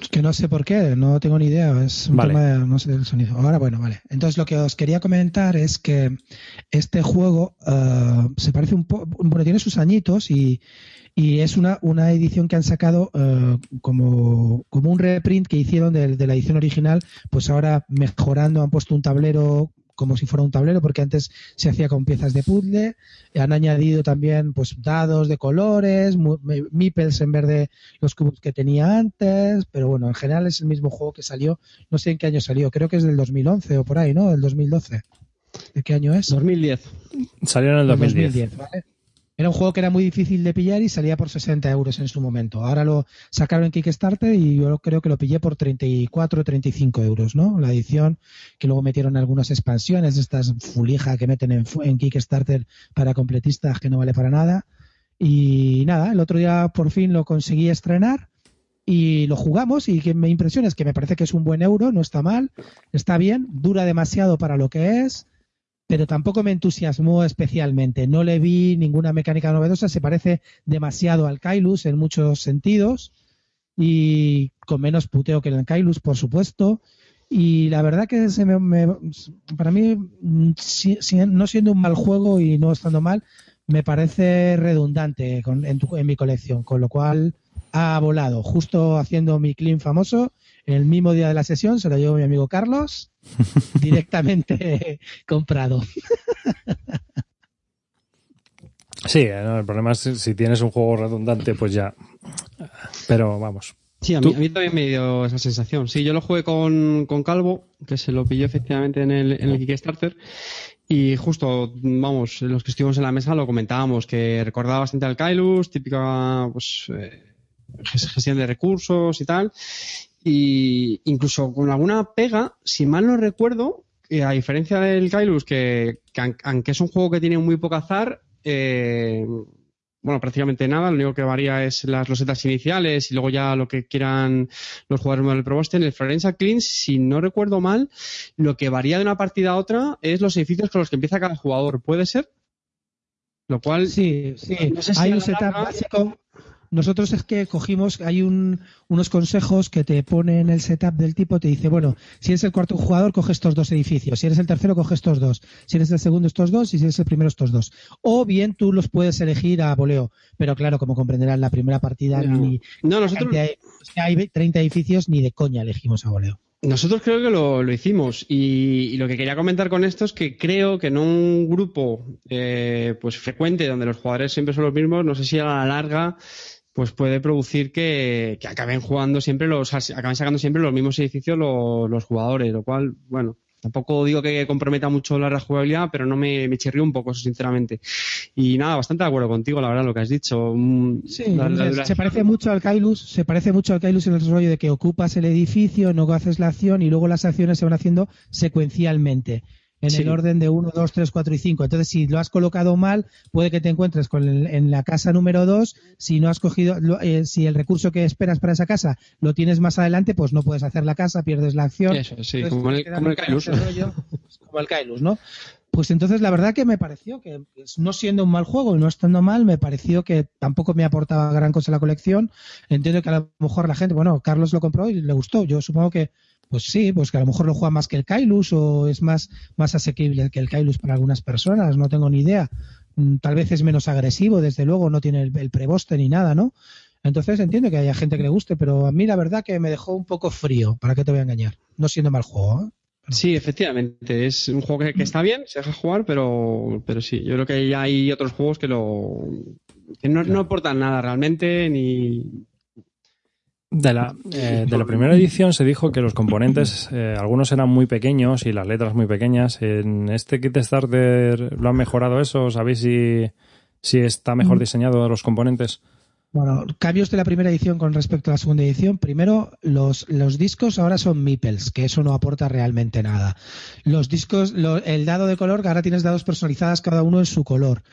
Speaker 3: Es que no sé por qué, no tengo ni idea. Es un
Speaker 1: Vale.
Speaker 3: tema de, no sé, del sonido. Ahora, bueno, vale. Entonces, lo que os quería comentar es que este juego eh, se parece un poco. Bueno, tiene sus añitos y, y es una, una edición que han sacado eh, como, como un reprint que hicieron de, de la edición original, pues ahora mejorando, han puesto un tablero como si fuera un tablero, porque antes se hacía con piezas de puzzle, han añadido también pues dados de colores, meeples en vez de los cubos que tenía antes, pero bueno, en general es el mismo juego que salió, no sé en qué año salió, creo que es del 2011 o por ahí, ¿no? Del 2012. ¿De qué año es?
Speaker 2: 2010.
Speaker 1: Salió en el
Speaker 3: Del
Speaker 1: 2010.
Speaker 3: ¿vale? Era un juego que era muy difícil de pillar y salía por 60 euros en su momento. Ahora lo sacaron en Kickstarter y yo creo que lo pillé por 34 o 35 euros, ¿no? La edición, que luego metieron algunas expansiones, estas fulija que meten en, Kickstarter para completistas que no vale para nada. Y nada, el otro día por fin lo conseguí estrenar y lo jugamos y que me impresiona es que me parece que es un buen euro, no está mal, está bien, dura demasiado para lo que es, pero tampoco me entusiasmó especialmente. No le vi ninguna mecánica novedosa, se parece demasiado al Kailus en muchos sentidos y con menos puteo que el Kailus, por supuesto. Y la verdad que se me, me- para mí, si- no siendo un mal juego y no estando mal, me parece redundante con- en, tu- en mi colección, con lo cual ha volado. Justo haciendo mi clean famoso, el mismo día de la sesión se lo llevó mi amigo Carlos, [LAUGHS] directamente [LAUGHS] comprado.
Speaker 1: Sí, eh, no, el problema es si, si tienes un juego redundante, pues ya. Pero vamos.
Speaker 2: Sí, a mí, a mí también me dio esa sensación. Sí, yo lo jugué con, con Calvo, que se lo pilló efectivamente en el, en el Kickstarter. Y justo, vamos, los que estuvimos en la mesa lo comentábamos, que recordaba bastante al Kailus, típica pues, eh, ges- gestión de recursos y tal. Y incluso con alguna pega, si mal no recuerdo, a diferencia del Kailus, que, aunque es un juego que tiene muy poco azar, eh, bueno, prácticamente nada, lo único que varía es las losetas iniciales y luego ya lo que quieran los jugadores del Proboste. En el Florenza Clean, si no recuerdo mal, lo que varía de una partida a otra es los edificios con los que empieza cada jugador. ¿Puede ser? Lo cual,
Speaker 3: Sí, sí.
Speaker 2: No sé si
Speaker 3: hay un setup
Speaker 2: larga-
Speaker 3: básico. Nosotros es que cogimos, hay un, unos consejos que te ponen el setup del tipo, te dice, bueno, si eres el cuarto jugador, coge estos dos edificios, si eres el tercero, coge estos dos, si eres el segundo, estos dos, y si eres el primero, estos dos. O bien tú los puedes elegir a voleo, pero claro, como comprenderás, la primera partida
Speaker 2: Ya.
Speaker 3: ni,
Speaker 2: no, nosotros,
Speaker 3: si hay 30 edificios, ni de coña elegimos a voleo.
Speaker 2: Nosotros creo que lo, lo hicimos y, y lo que quería comentar con esto es que creo que en un grupo eh, pues frecuente donde los jugadores siempre son los mismos, no sé si a la larga pues puede producir que, que acaben jugando siempre los acaben sacando siempre los mismos edificios los, los jugadores, lo cual bueno Tampoco digo que comprometa mucho la rejugabilidad, pero no me, me chirrió un poco eso, sinceramente. Y nada, bastante de acuerdo contigo, la verdad, lo que has dicho. Mm,
Speaker 3: sí, se parece mucho al Kailus, se parece mucho al Kailus en el rollo de que ocupas el edificio, no haces la acción y luego las acciones se van haciendo secuencialmente en el orden de 1, 2, 3, 4 y 5. Entonces, si lo has colocado mal, puede que te encuentres con en la casa número 2. Si no has cogido, eh, si el recurso que esperas para esa casa lo tienes más adelante, pues no puedes hacer la casa, pierdes la acción.
Speaker 2: Eso, sí, como, el, como el Kailus.
Speaker 3: como el Kailus, ¿no? Pues entonces la verdad que me pareció que no siendo un mal juego y no estando mal, me pareció que tampoco me aportaba gran cosa la colección. Entiendo que a lo mejor la gente, bueno, Carlos lo compró y le gustó. Yo supongo que pues sí, pues que a lo mejor lo juega más que el Kailus o es más, más asequible que el Kailus para algunas personas, no tengo ni idea. Mm, tal vez es menos agresivo, desde luego, no tiene el, preboste ni nada, ¿no? Entonces entiendo que haya gente que le guste, pero a mí la verdad que me dejó un poco frío, ¿para qué te voy a engañar? No siendo mal juego, ¿eh?
Speaker 2: Sí, efectivamente, es un juego que, está bien, se deja jugar, pero, pero sí, yo creo que ya hay otros juegos que lo que no, no aportan nada realmente, ni,
Speaker 1: de la, eh, de la primera edición se dijo que los componentes, eh, algunos eran muy pequeños y las letras muy pequeñas. En este kit starter lo han mejorado eso. ¿Sabéis si, si está mejor mm. diseñado los componentes?
Speaker 3: Bueno, cambios de la primera edición con respecto a la segunda edición. Primero, los, los discos ahora son meeples, que eso no aporta realmente nada. Los discos, el dado de color, ahora tienes dados personalizadas cada uno en su color.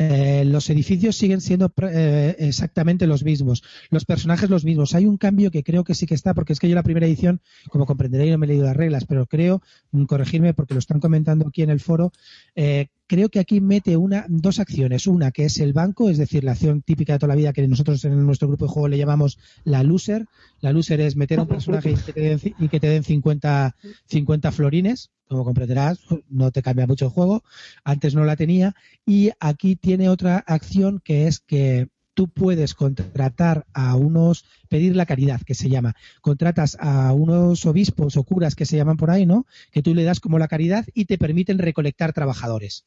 Speaker 3: Eh, los edificios siguen siendo eh, exactamente los mismos, los personajes los mismos. Hay un cambio que creo que sí que está, porque es que yo la primera edición, como comprenderéis, no me he leído las reglas, pero creo, mm, corregirme porque lo están comentando aquí en el foro, eh, creo que aquí mete una, dos acciones. Una que es el banco, es decir, la acción típica de toda la vida que nosotros en nuestro grupo de juego le llamamos la loser. La loser es meter a un personaje y que te den, y que te den 50, 50 florines como comprenderás, no te cambia mucho el juego. Antes no la tenía. Y aquí tiene otra acción que es que tú puedes contratar a unos, pedir la caridad, que se llama. Contratas a unos obispos o curas que se llaman por ahí, ¿no? Que tú le das como la caridad y te permiten recolectar trabajadores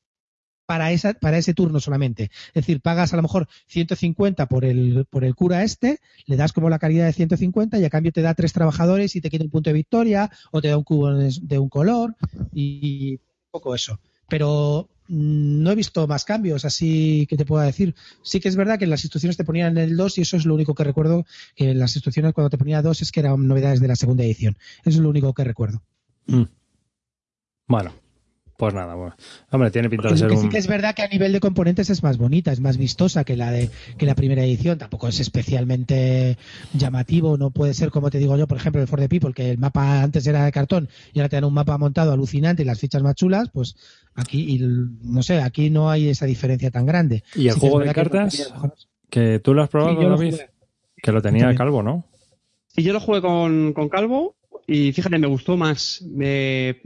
Speaker 3: para, esa, para ese turno solamente. Es decir, pagas a lo mejor 150 por el, por el cura este, le das como la calidad de 150 y a cambio te da tres trabajadores y te quita un punto de victoria o te da un cubo de un color y un poco eso. Pero mm, no he visto más cambios, así que te puedo decir. Sí que es verdad que las instrucciones te ponían en el 2 y eso es lo único que recuerdo, que las instrucciones cuando te ponía 2 es que eran novedades de la segunda edición. Eso es lo único que recuerdo. Mm.
Speaker 1: Bueno, pues nada, bueno. Hombre, tiene pinta de ser
Speaker 3: Sí que es verdad que a nivel de componentes es más bonita, es más vistosa que la de que la primera edición. Tampoco es especialmente llamativo, no puede ser como te digo yo, por ejemplo, el For the People, que el mapa antes era de cartón y ahora te dan un mapa montado alucinante y las fichas más chulas, pues aquí, no sé, aquí no hay esa diferencia tan grande.
Speaker 1: ¿Y el juego de cartas? Que, tú lo has probado, David, que lo tenía Calvo, ¿no?
Speaker 2: Sí, yo lo jugué con, con Calvo y fíjate, me gustó más. Me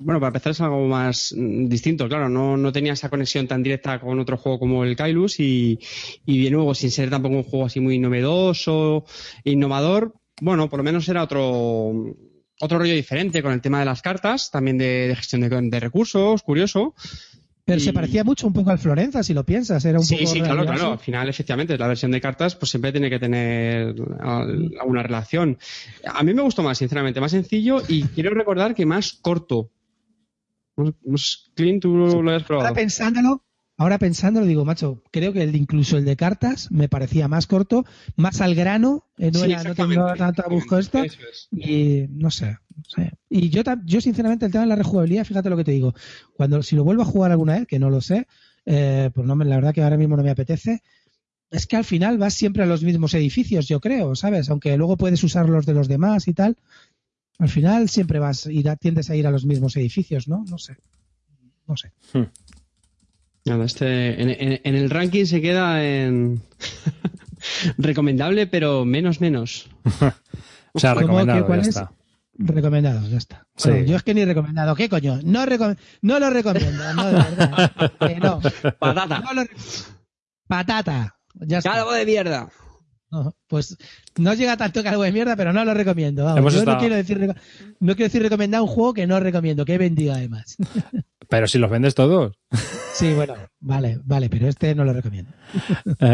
Speaker 2: bueno, para empezar es algo más mm, distinto, claro, no, no tenía esa conexión tan directa con otro juego como el Kailus y, y de nuevo, sin ser tampoco un juego así muy novedoso, innovador, bueno, por lo menos era otro, otro rollo diferente con el tema de las cartas, también de, gestión de, recursos, curioso.
Speaker 3: Pero se parecía mucho un poco al Florenza, si lo piensas. Era un
Speaker 2: sí,
Speaker 3: poco
Speaker 2: sí, claro, claro. Al final, efectivamente, la versión de cartas pues siempre tiene que tener alguna relación. A mí me gustó más, sinceramente, más sencillo y quiero recordar que más corto. Clint, tú lo has probado.
Speaker 3: Ahora pensándolo, ahora pensándolo, digo, macho, creo que el incluso el de cartas me parecía más corto, más al grano, eh, no, era, no tengo tanto busco esto, y no sé, Y yo, yo, sinceramente, el tema de la rejugabilidad, fíjate lo que te digo, cuando si lo vuelvo a jugar alguna vez, que no lo sé, eh, pues no, la verdad que ahora mismo no me apetece, es que al final vas siempre a los mismos edificios, yo creo, ¿sabes? Aunque luego puedes usar los de los demás y tal, al final siempre vas, y tiendes a ir a los mismos edificios, ¿no? No sé. No sé. Hmm.
Speaker 2: Nada, este, en, el ranking se queda en [LAUGHS] recomendable, pero menos menos. [LAUGHS]
Speaker 1: o sea, recomendado, ya está.
Speaker 3: Recomendado, ya está. yo es que ni recomendado. ¿Qué coño? No, no lo recomiendo, no, de verdad. [LAUGHS] no.
Speaker 2: Patata.
Speaker 3: Patata. Ya
Speaker 2: Calvo de mierda.
Speaker 3: No, pues no llega tanto que algo de mierda, pero no lo recomiendo. Yo no, quiero decir, no quiero decir recomendar un juego que no recomiendo, que he vendido además. [LAUGHS]
Speaker 1: Pero si los vendes todos.
Speaker 3: Sí, bueno, vale, vale, pero este no lo recomiendo. [LAUGHS]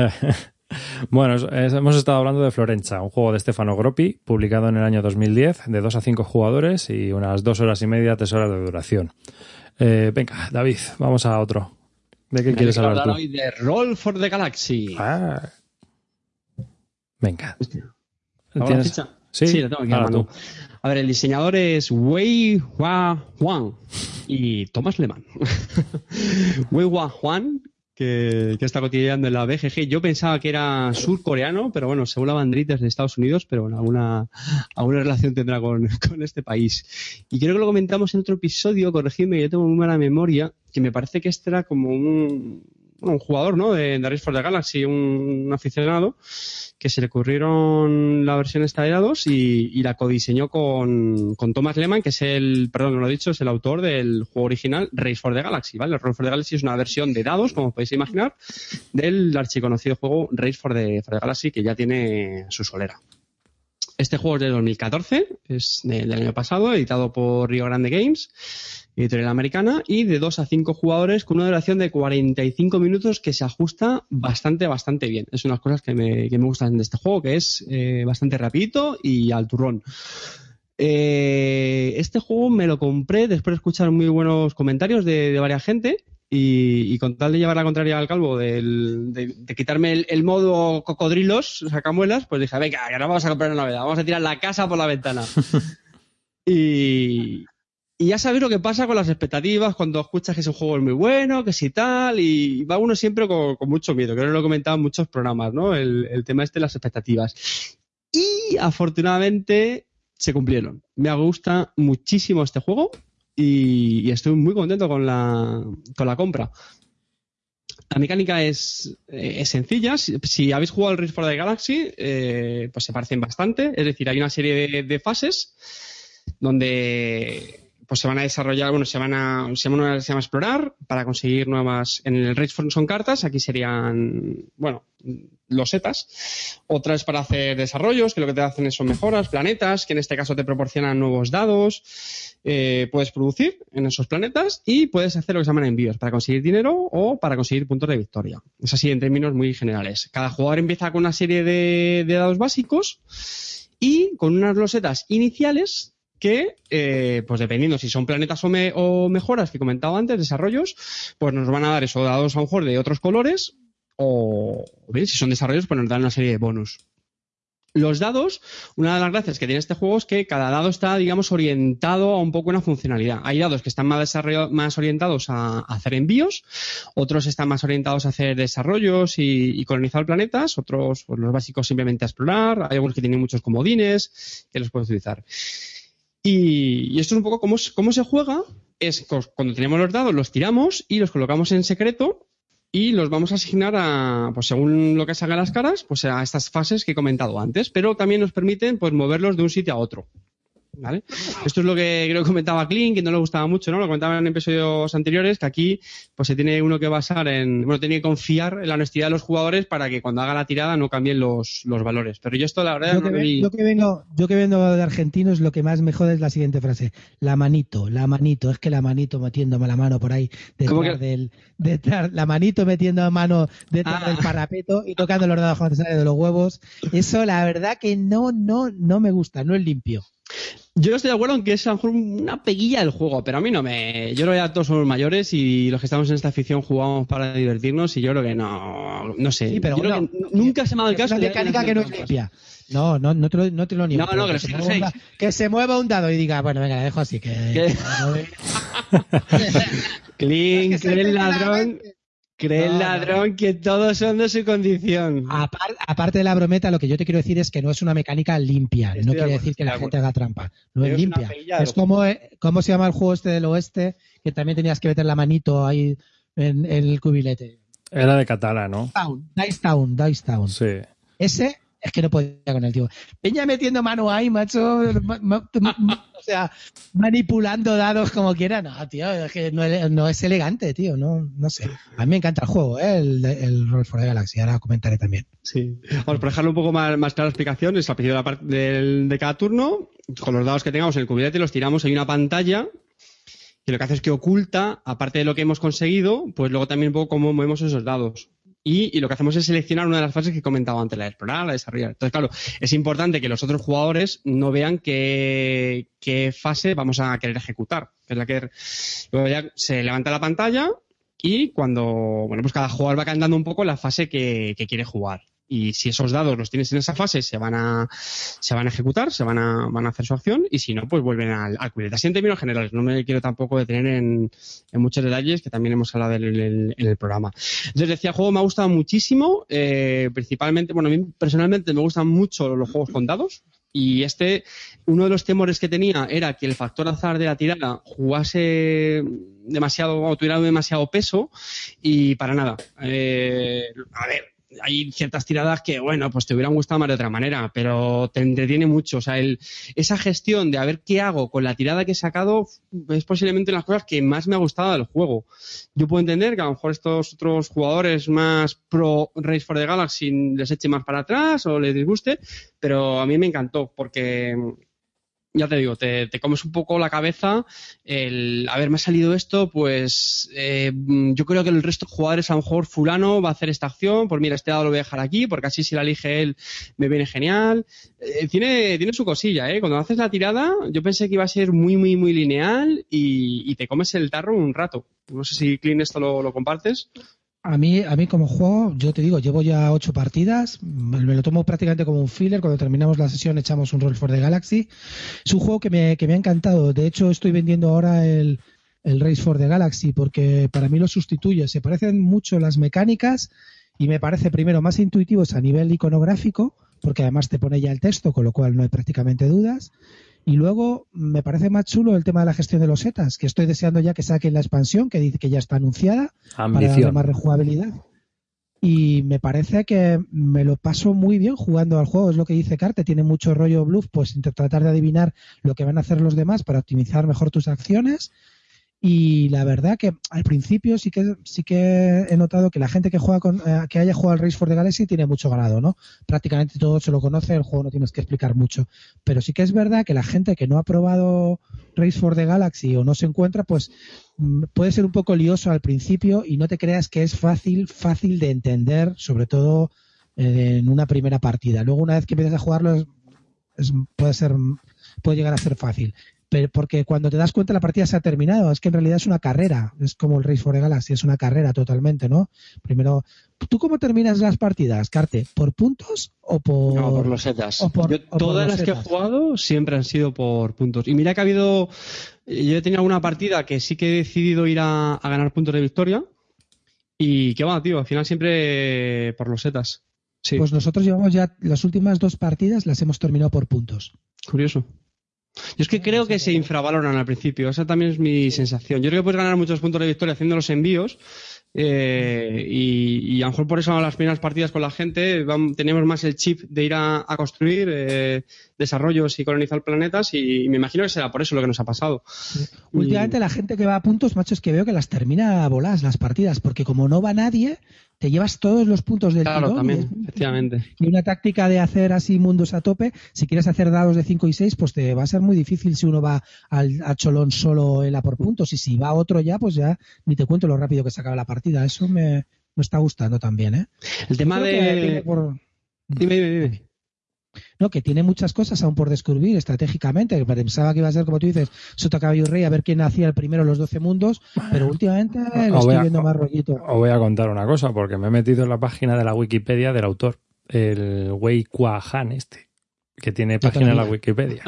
Speaker 1: Bueno, es- hemos estado hablando de Florencia, un juego de Stefano Groppi, publicado en el año 2010, de 2 a 5 jugadores y unas 2 horas y media, 3 horas de duración. Eh, venga, David, vamos a otro. ¿De qué quieres hablar tú?
Speaker 2: hoy de Roll for the Galaxy.
Speaker 1: Ah. Venga.
Speaker 2: ¿Tengo la
Speaker 1: ¿Tienes-
Speaker 2: ficha?
Speaker 1: Sí,
Speaker 2: Sí, la tengo aquí a
Speaker 1: ahora
Speaker 2: mano. A ver, el diseñador es Wei Hua Huan y Thomas Lehmann. [LAUGHS] Wei Hua Huan, que, que está cotilleando en la BGG. Yo pensaba que era surcoreano, pero bueno, según la bandera es de Estados Unidos, pero bueno, alguna, alguna relación tendrá con, [LAUGHS] con este país. Y creo que lo comentamos en otro episodio, corregidme, yo tengo muy mala memoria, que me parece que este era como un, un jugador, ¿no? De, de Race for the Galaxy, un, aficionado, que se le ocurrieron la versión esta de dados y, la codiseñó con, con Thomas Lehmann, que es el, perdón, no lo he dicho, es el autor del juego original Race for the Galaxy, ¿vale? Race for the Galaxy es una versión de dados, como podéis imaginar, del archiconocido juego Race for the Galaxy, que ya tiene su solera. Este juego es de 2014, es de- del año pasado, editado por Rio Grande Games, editorial americana, y de 2 a 5 jugadores con una duración de 45 minutos que se ajusta bastante, bastante bien. Es una de las cosas que me, que me gustan de este juego, que es eh, bastante rapidito y al turrón. Eh, este juego me lo compré después de escuchar muy buenos comentarios de, de varias gente y, y con tal de llevar la contraria al calvo, del- de, de quitarme el, el modo cocodrilos, sacamuelas, pues dije, venga, que ahora vamos a comprar una novedad, vamos a tirar la casa por la ventana. [LAUGHS] y, y ya sabéis lo que pasa con las expectativas cuando escuchas que ese juego es muy bueno, que si tal, y va uno siempre con, con mucho miedo, creo que lo he comentado en muchos programas, ¿no? El, el tema este de las expectativas. Y afortunadamente se cumplieron. Me gusta muchísimo este juego y, estoy muy contento con la, con la compra. La mecánica es, es sencilla. Si, habéis jugado al Race for the Galaxy, eh, pues se parecen bastante. Es decir, hay una serie de fases donde pues se van a desarrollar, bueno, se van a, se se llama explorar para conseguir nuevas, en el for son cartas, aquí serían, bueno, losetas. Otra es para hacer desarrollos, que lo que te hacen son mejoras, planetas, que en este caso te proporcionan nuevos dados, eh, puedes producir en esos planetas y puedes hacer lo que se llaman envíos para conseguir dinero o para conseguir puntos de victoria. Es así en términos muy generales. Cada jugador empieza con una serie de, de dados básicos y con unas losetas iniciales que, eh, pues dependiendo si son planetas o, me- o mejoras que he comentado antes, desarrollos, pues nos van a dar esos dados a lo mejor de otros colores o, bien, si son desarrollos, pues nos dan una serie de bonus. Los dados, una de las gracias que tiene este juego es que cada dado está, digamos, orientado a un poco una funcionalidad. Hay dados que están más, más orientados a, a hacer envíos, otros están más orientados a hacer desarrollos y, y colonizar planetas, otros, pues los básicos simplemente a explorar, hay algunos que tienen muchos comodines que los puedes utilizar. Y, esto es un poco cómo, cómo se juega, es cuando tenemos los dados, los tiramos y los colocamos en secreto y los vamos a asignar a, pues según lo que salga las caras, pues a estas fases que he comentado antes, pero también nos permiten pues moverlos de un sitio a otro. ¿Vale? Esto es lo que creo que comentaba Clint, que no le gustaba mucho, ¿no? Lo comentaba en episodios anteriores, que aquí pues se tiene uno que basar en, bueno, tiene que confiar en la honestidad de los jugadores para que cuando haga la tirada no cambien los, los valores. Pero yo esto la verdad
Speaker 3: Yo
Speaker 2: no
Speaker 3: que,
Speaker 2: vi.
Speaker 3: yo que vengo, yo que vengo de argentinos, lo que más me jode es la siguiente frase: la manito, la manito, es que la manito metiéndome la mano por ahí
Speaker 2: ¿Cómo
Speaker 3: detrás
Speaker 2: que-
Speaker 3: del, detrás, la manito metiendo la mano detrás
Speaker 2: Ah.
Speaker 3: del parapeto y tocando los sale de los huevos. Eso, la verdad que no, no, no me gusta, no es limpio.
Speaker 2: Yo estoy de acuerdo en que es a lo mejor una peguilla del juego, pero a mí no me. Yo creo que ya todos somos mayores y los que estamos en esta afición jugamos para divertirnos y yo creo que no. No sé.
Speaker 3: Sí, pero
Speaker 2: Yo creo
Speaker 3: bueno,
Speaker 2: que nunca se me ha dado el
Speaker 3: Es
Speaker 2: caso.
Speaker 3: una mecánica que no es limpia. No, no, no te lo, no te lo niego.
Speaker 2: No, no,
Speaker 3: pero
Speaker 2: que
Speaker 3: se mueva da- que se mueva un dado y diga, bueno, venga, la dejo así, que... [LAUGHS] [LAUGHS]
Speaker 2: Clean,
Speaker 3: que
Speaker 2: el ladrón. Cree el ladrón que todos son de su condición.
Speaker 3: Apar- aparte de la brometa, lo que yo te quiero decir es que no es una mecánica limpia.
Speaker 2: Estoy
Speaker 3: no
Speaker 2: de
Speaker 3: quiere
Speaker 2: acuerdo,
Speaker 3: decir que la gente haga trampa. No
Speaker 2: Pero
Speaker 3: es limpia. Es como, eh, ¿cómo se llama el juego este del oeste? Que también tenías que meter la manito ahí en, en el cubilete.
Speaker 1: Era de Catala, ¿no?
Speaker 3: Town, Dice Town, Dice Town.
Speaker 1: Sí.
Speaker 3: Ese es que no podía con el tío. Peña metiendo mano ahí, macho. O sea, manipulando dados como quiera. No, tío, es que no, es- elegante, tío. No, no sé. A mí me encanta el juego, ¿eh? el, el Roll for the Galaxy. Ahora comentaré también.
Speaker 2: Sí. Vamos, por dejarlo un poco más, más clara la explicación, es al principio de, de cada turno, con los dados que tengamos en el cubilete los tiramos, hay una pantalla que lo que hace es que oculta, aparte de lo que hemos conseguido, pues luego también un poco cómo movemos esos dados. Y, lo que hacemos es seleccionar una de las fases que comentaba antes, la de explorar, la de desarrollar. Entonces, claro, es importante que los otros jugadores no vean qué, fase vamos a querer ejecutar. Es la que luego ya se levanta la pantalla y cuando, bueno, pues cada jugador va cantando un poco la fase que quiere jugar y si esos dados los tienes en esa fase se van a se van a ejecutar, se van a, van a hacer su acción y si no, pues vuelven al, al Así en términos generales, no me quiero tampoco detener en, en muchos detalles que también hemos hablado en el, en el programa. Entonces decía, juego me ha gustado muchísimo, eh, principalmente, bueno, a mí personalmente me gustan mucho los juegos con dados, y este, uno de los temores que tenía era que el factor azar de la tirada jugase demasiado o tuviera demasiado peso y para nada. Eh, a ver, hay ciertas tiradas que, bueno, pues te hubieran gustado más de otra manera, pero te entretiene mucho. O sea, el, esa gestión de a ver qué hago con la tirada que he sacado es posiblemente una de las cosas que más me ha gustado del juego. Yo puedo entender que a lo mejor estos otros jugadores más pro Race for the Galaxy les eche más para atrás o les disguste, pero a mí me encantó porque ya te digo, te, comes un poco la cabeza el, a salido esto, pues eh, yo creo que el resto de jugadores, a lo mejor fulano va a hacer esta acción, pues mira, este dado lo voy a dejar aquí, porque así si la elige él me viene genial. Eh, tiene, tiene su cosilla, ¿eh? Cuando haces la tirada, yo pensé que iba a ser muy, muy, muy lineal y, te comes el tarro un rato. No sé si, Clean, esto lo compartes.
Speaker 3: A mí, a mí como juego, yo te digo, llevo ya ocho partidas, me lo tomo prácticamente como un filler, cuando terminamos la sesión echamos un Roll for the Galaxy. Es un juego que me, que me ha encantado, de hecho estoy vendiendo ahora el, el Race for the Galaxy porque para mí lo sustituye, se parecen mucho las mecánicas y me parece primero más intuitivos a nivel iconográfico, porque además te pone ya el texto, con lo cual no hay prácticamente dudas. Y luego me parece más chulo el tema de la gestión de los setas, que estoy deseando ya que saquen la expansión, que dice que ya está anunciada, para darle más rejugabilidad. Y me parece que me lo paso muy bien jugando al juego, es lo que dice Carte, tiene mucho rollo bluff, pues tratar de adivinar lo que van a hacer los demás para optimizar mejor tus acciones y la verdad que al principio sí que sí que he notado que la gente que juega con, eh, que haya jugado al Race for the Galaxy tiene mucho ganado, ¿no? Prácticamente todo se lo conoce, el juego no tienes que explicar mucho. Pero sí que es verdad que la gente que no ha probado Race for the Galaxy o no se encuentra, pues mm, puede ser un poco lioso al principio y no te creas que es fácil, fácil de entender, sobre todo eh, en una primera partida. Luego una vez que empiezas a jugarlo puede ser puede llegar a ser fácil porque cuando te das cuenta la partida se ha terminado, es que en realidad es una carrera, es como el Race for the Galaxy, es una carrera totalmente, ¿no? Primero, ¿tú cómo terminas las partidas, Carte? ¿Por puntos o por...?
Speaker 2: No, por los setas. todas las que he jugado siempre han sido por puntos. Y mira que ha habido, yo he tenido alguna partida que sí que he decidido ir a, ganar puntos de victoria y qué va, tío, al final siempre por los setas.
Speaker 3: Sí. Pues nosotros llevamos ya las últimas dos partidas, las hemos terminado por puntos.
Speaker 2: Curioso. Yo es que creo que se infravaloran al principio, esa también es mi sensación. Yo creo que puedes ganar muchos puntos de victoria haciendo los envíos eh, y, a lo mejor por eso las primeras partidas con la gente tenemos más el chip de ir a, construir eh, desarrollos y colonizar planetas y, me imagino que será por eso lo que nos ha pasado.
Speaker 3: Últimamente la gente que va a puntos, macho, es que veo que las termina bolas las partidas, porque como no va nadie, te llevas todos los puntos del
Speaker 2: claro, también, efectivamente.
Speaker 3: Y una táctica de hacer así mundos a tope, si quieres hacer dados de 5 y 6, pues te va a ser muy difícil si uno va al, a Cholón solo en la por puntos. Y si va otro ya, pues ya ni te cuento lo rápido que se acaba la partida. Eso me, me está gustando también, ¿eh?
Speaker 2: El tema de... Dime, dime, dime.
Speaker 3: No, que tiene muchas cosas aún por descubrir estratégicamente. Pensaba que iba a ser, como tú dices, Sota Caballo Rey, a ver quién hacía el primero los 12 mundos, pero últimamente lo estoy viendo más rollito.
Speaker 1: Os voy a contar una cosa, porque me he metido en la página de la Wikipedia del autor, el Wei Kwa Han este, que tiene página en la Wikipedia.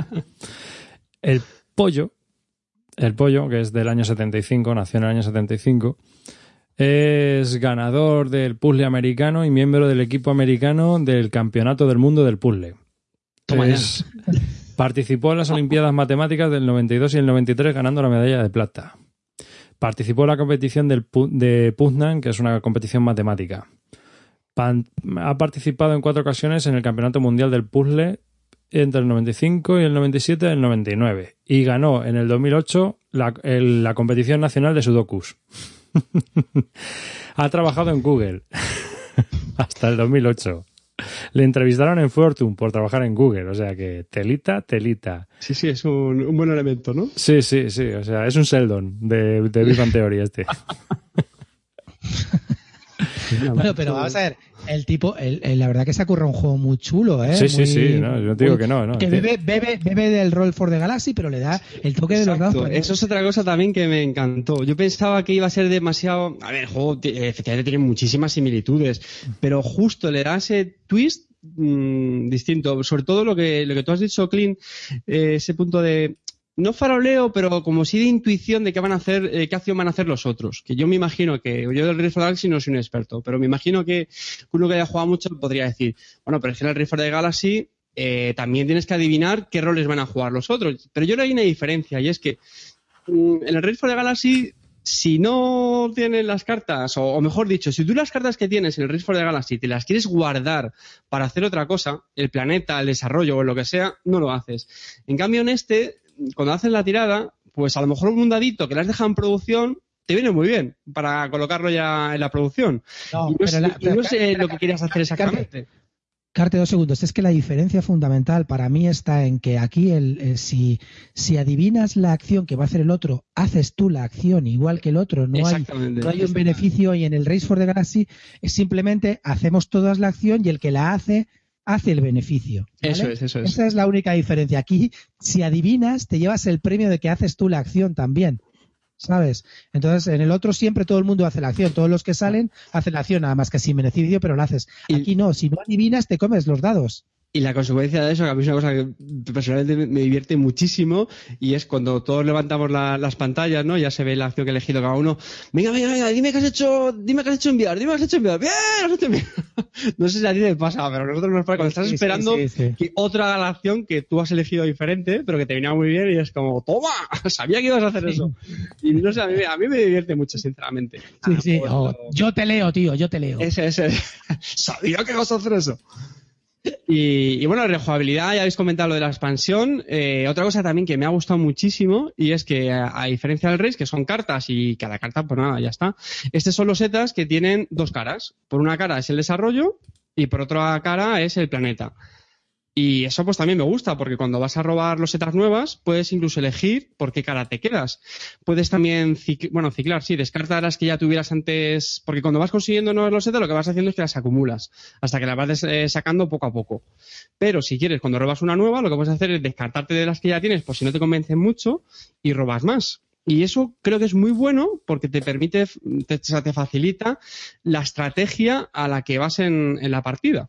Speaker 1: El pollo, el pollo, que es del año 75, nació en el año 75, es ganador del puzzle americano y miembro del equipo americano del Campeonato del Mundo del Puzzle. Participó en las Olimpiadas Matemáticas del 92 y el 93 ganando la medalla de plata. Participó en la competición de Puznan, que es una competición matemática. ha participado en cuatro ocasiones en el Campeonato Mundial del Puzzle entre el 95 y el 97 y el 99. Y ganó en el 2008 la, la competición nacional de Sudokus. [LAUGHS] ha trabajado en Google [LAUGHS] hasta el 2008. [LAUGHS] Le entrevistaron en Fortune por trabajar en Google, o sea que telita, telita.
Speaker 2: Sí, sí, es un, buen elemento, ¿no?
Speaker 1: Sí, sí, sí, o sea, es un Sheldon de, de Big Theory este. [LAUGHS]
Speaker 3: bueno, pero vamos a ver, el tipo, el, la verdad que se ocurre un juego muy chulo, ¿eh?
Speaker 1: Sí, sí, sí, no, yo digo que no, no.
Speaker 3: Que bebe, bebe, bebe del Roll for the Galaxy, pero le da el toque de los dados.
Speaker 2: Eso es otra cosa también que me encantó. Yo pensaba que iba a ser demasiado. A ver, el juego efectivamente tiene muchísimas similitudes, pero justo le da ese twist mmm, distinto. Sobre todo lo que, lo que tú has dicho, Clint, eh, ese punto de no faroleo, pero como sí de intuición de qué van a hacer, eh, qué acción van a hacer los otros. Que yo me imagino que, yo del Rift Galaxy no soy un experto, pero me imagino que uno que haya jugado mucho podría decir, bueno, pero es que en el Rift the Galaxy eh, también tienes que adivinar qué roles van a jugar los otros. Pero yo que hay una diferencia, y es que mm, en el Rift the Galaxy, si no tienes las cartas, o, mejor dicho, si tú las cartas que tienes en el Rift of the Galaxy te las quieres guardar para hacer otra cosa, el planeta, el desarrollo o lo que sea, no lo haces. En cambio, en este cuando haces la tirada, pues a lo mejor un dadito que las deja en producción te viene muy bien para colocarlo ya en la producción. No, no, sé lo que querías hacer exactamente.
Speaker 3: Carte, dos segundos. Es que la diferencia fundamental para mí está en que aquí el, si, si adivinas la acción que va a hacer el otro, haces tú la acción igual que el otro. No hay, no hay un beneficio y en el Race for the Galaxy es simplemente hacemos todas la acción y el que la hace hace el beneficio.
Speaker 2: Eso es, eso es.
Speaker 3: Esa es la única diferencia. Aquí, si adivinas, te llevas el premio de que haces tú la acción también. ¿Sabes? Entonces, en el otro siempre todo el mundo hace la acción. Todos los que salen hacen la acción, nada más que sin beneficio, pero lo haces. Aquí no, si no adivinas, te comes los dados.
Speaker 2: Y la consecuencia de eso, que a mí es una cosa que personalmente me divierte muchísimo, y es cuando todos levantamos las pantallas, ¿no? Ya se ve la acción que ha elegido cada uno. Venga, venga, venga, dime qué has hecho, dime qué has hecho enviar, dime qué has hecho enviar. Bien, has hecho enviar. [LAUGHS] no sé si a ti te pasa, pero a nosotros nos pasa cuando estás esperando que otra haga la acción que tú has elegido diferente, pero que te venía muy bien y es como, toma, [LAUGHS] sabía que ibas a hacer eso. Y no sé, a mí, a mí me divierte mucho, sinceramente.
Speaker 3: Sí, sí, pues, oh, yo te leo, tío, yo te leo.
Speaker 2: Ese, ese. [LAUGHS] sabía que ibas a hacer eso. Y, bueno, la rejugabilidad, ya habéis comentado lo de la expansión. Eh, otra cosa también que me ha gustado muchísimo y es que, a, diferencia del Race, que son cartas y cada carta, pues nada, ya está. Estos son los setas que tienen dos caras. Por una cara es el desarrollo y por otra cara es el planeta. Y eso pues también me gusta, porque cuando vas a robar los setas nuevas, puedes incluso elegir por qué cara te quedas. Puedes también, bueno, ciclar, sí, descartar las que ya tuvieras antes, porque cuando vas consiguiendo nuevos los setas, lo que vas haciendo es que las acumulas, hasta que las vas eh, sacando poco a poco. Pero si quieres, cuando robas una nueva, lo que puedes hacer es descartarte de las que ya tienes, por si no te convencen mucho, y robas más. Y eso creo que es muy bueno porque te permite, te, te facilita la estrategia a la que vas en la partida.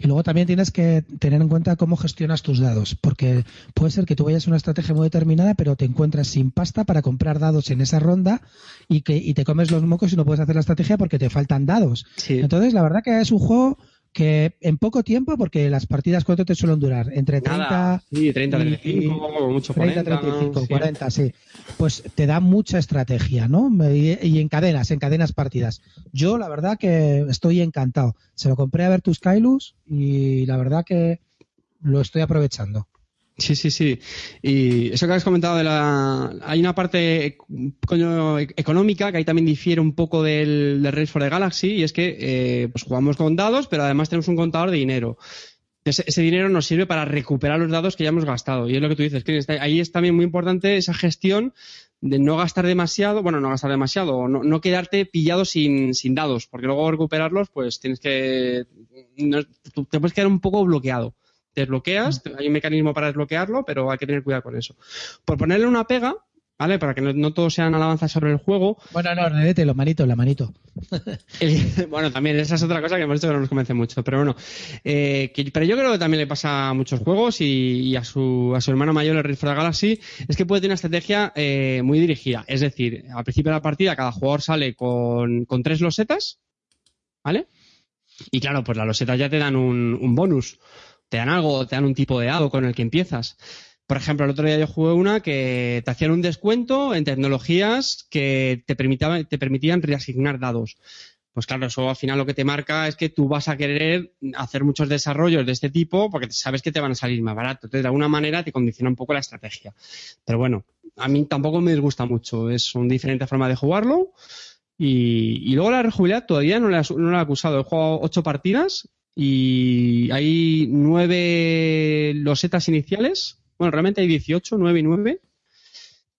Speaker 3: Y luego también tienes que tener en cuenta cómo gestionas tus dados, porque puede ser que tú vayas a una estrategia muy determinada, pero te encuentras sin pasta para comprar dados en esa ronda y que y te comes los mocos y no puedes hacer la estrategia porque te faltan dados. Entonces, la verdad que es un juego que en poco tiempo, porque las partidas cuánto te suelen durar, entre 30
Speaker 2: sí, 30, 35, mucho
Speaker 3: 30, 35, 40, sí. Pues te da mucha estrategia, ¿no? Y, en cadenas, en cadenas partidas. Yo la verdad que estoy encantado. Se lo compré a ver tus Kailus y la verdad que lo estoy aprovechando.
Speaker 2: Sí, sí, sí. Y eso que has comentado de la... Hay una parte económica que ahí también difiere un poco del, del Race for the Galaxy y es que eh, pues jugamos con dados, pero además tenemos un contador de dinero. Ese, dinero nos sirve para recuperar los dados que ya hemos gastado. Y es lo que tú dices, que ahí es también muy importante esa gestión de no gastar demasiado, bueno, no gastar demasiado, no, no quedarte pillado sin, sin, dados, porque luego recuperarlos, pues tienes que... Te puedes quedar un poco bloqueado desbloqueas, hay un mecanismo para desbloquearlo, pero hay que tener cuidado con eso. Por ponerle una pega, ¿vale? Para que no, no todos sean alabanzas sobre el juego.
Speaker 3: Bueno, no, redete, los manitos, la manito. [LAUGHS]
Speaker 2: bueno, también, esa es otra cosa que hemos dicho que no nos convence mucho, pero bueno. Eh, pero yo creo que también le pasa a muchos juegos y, a, su, a su hermano mayor, el Rift Galaxy, es que puede tener una estrategia eh, muy dirigida. Es decir, al principio de la partida cada jugador sale con, con tres losetas, ¿vale? Y claro, pues las losetas ya te dan un, un bonus te dan algo, te dan un tipo de dado con el que empiezas. Por ejemplo, el otro día yo jugué una que te hacían un descuento en tecnologías que te, te permitían reasignar dados. Pues claro, eso al final lo que te marca es que tú vas a querer hacer muchos desarrollos de este tipo porque sabes que te van a salir más barato. Entonces, de alguna manera te condiciona un poco la estrategia. Pero bueno, a mí tampoco me disgusta mucho. Es una diferente forma de jugarlo. Y, luego la rejugabilidad todavía no la, no la he acusado. He jugado ocho partidas y hay nueve losetas iniciales. Bueno, realmente hay 18, nueve y nueve.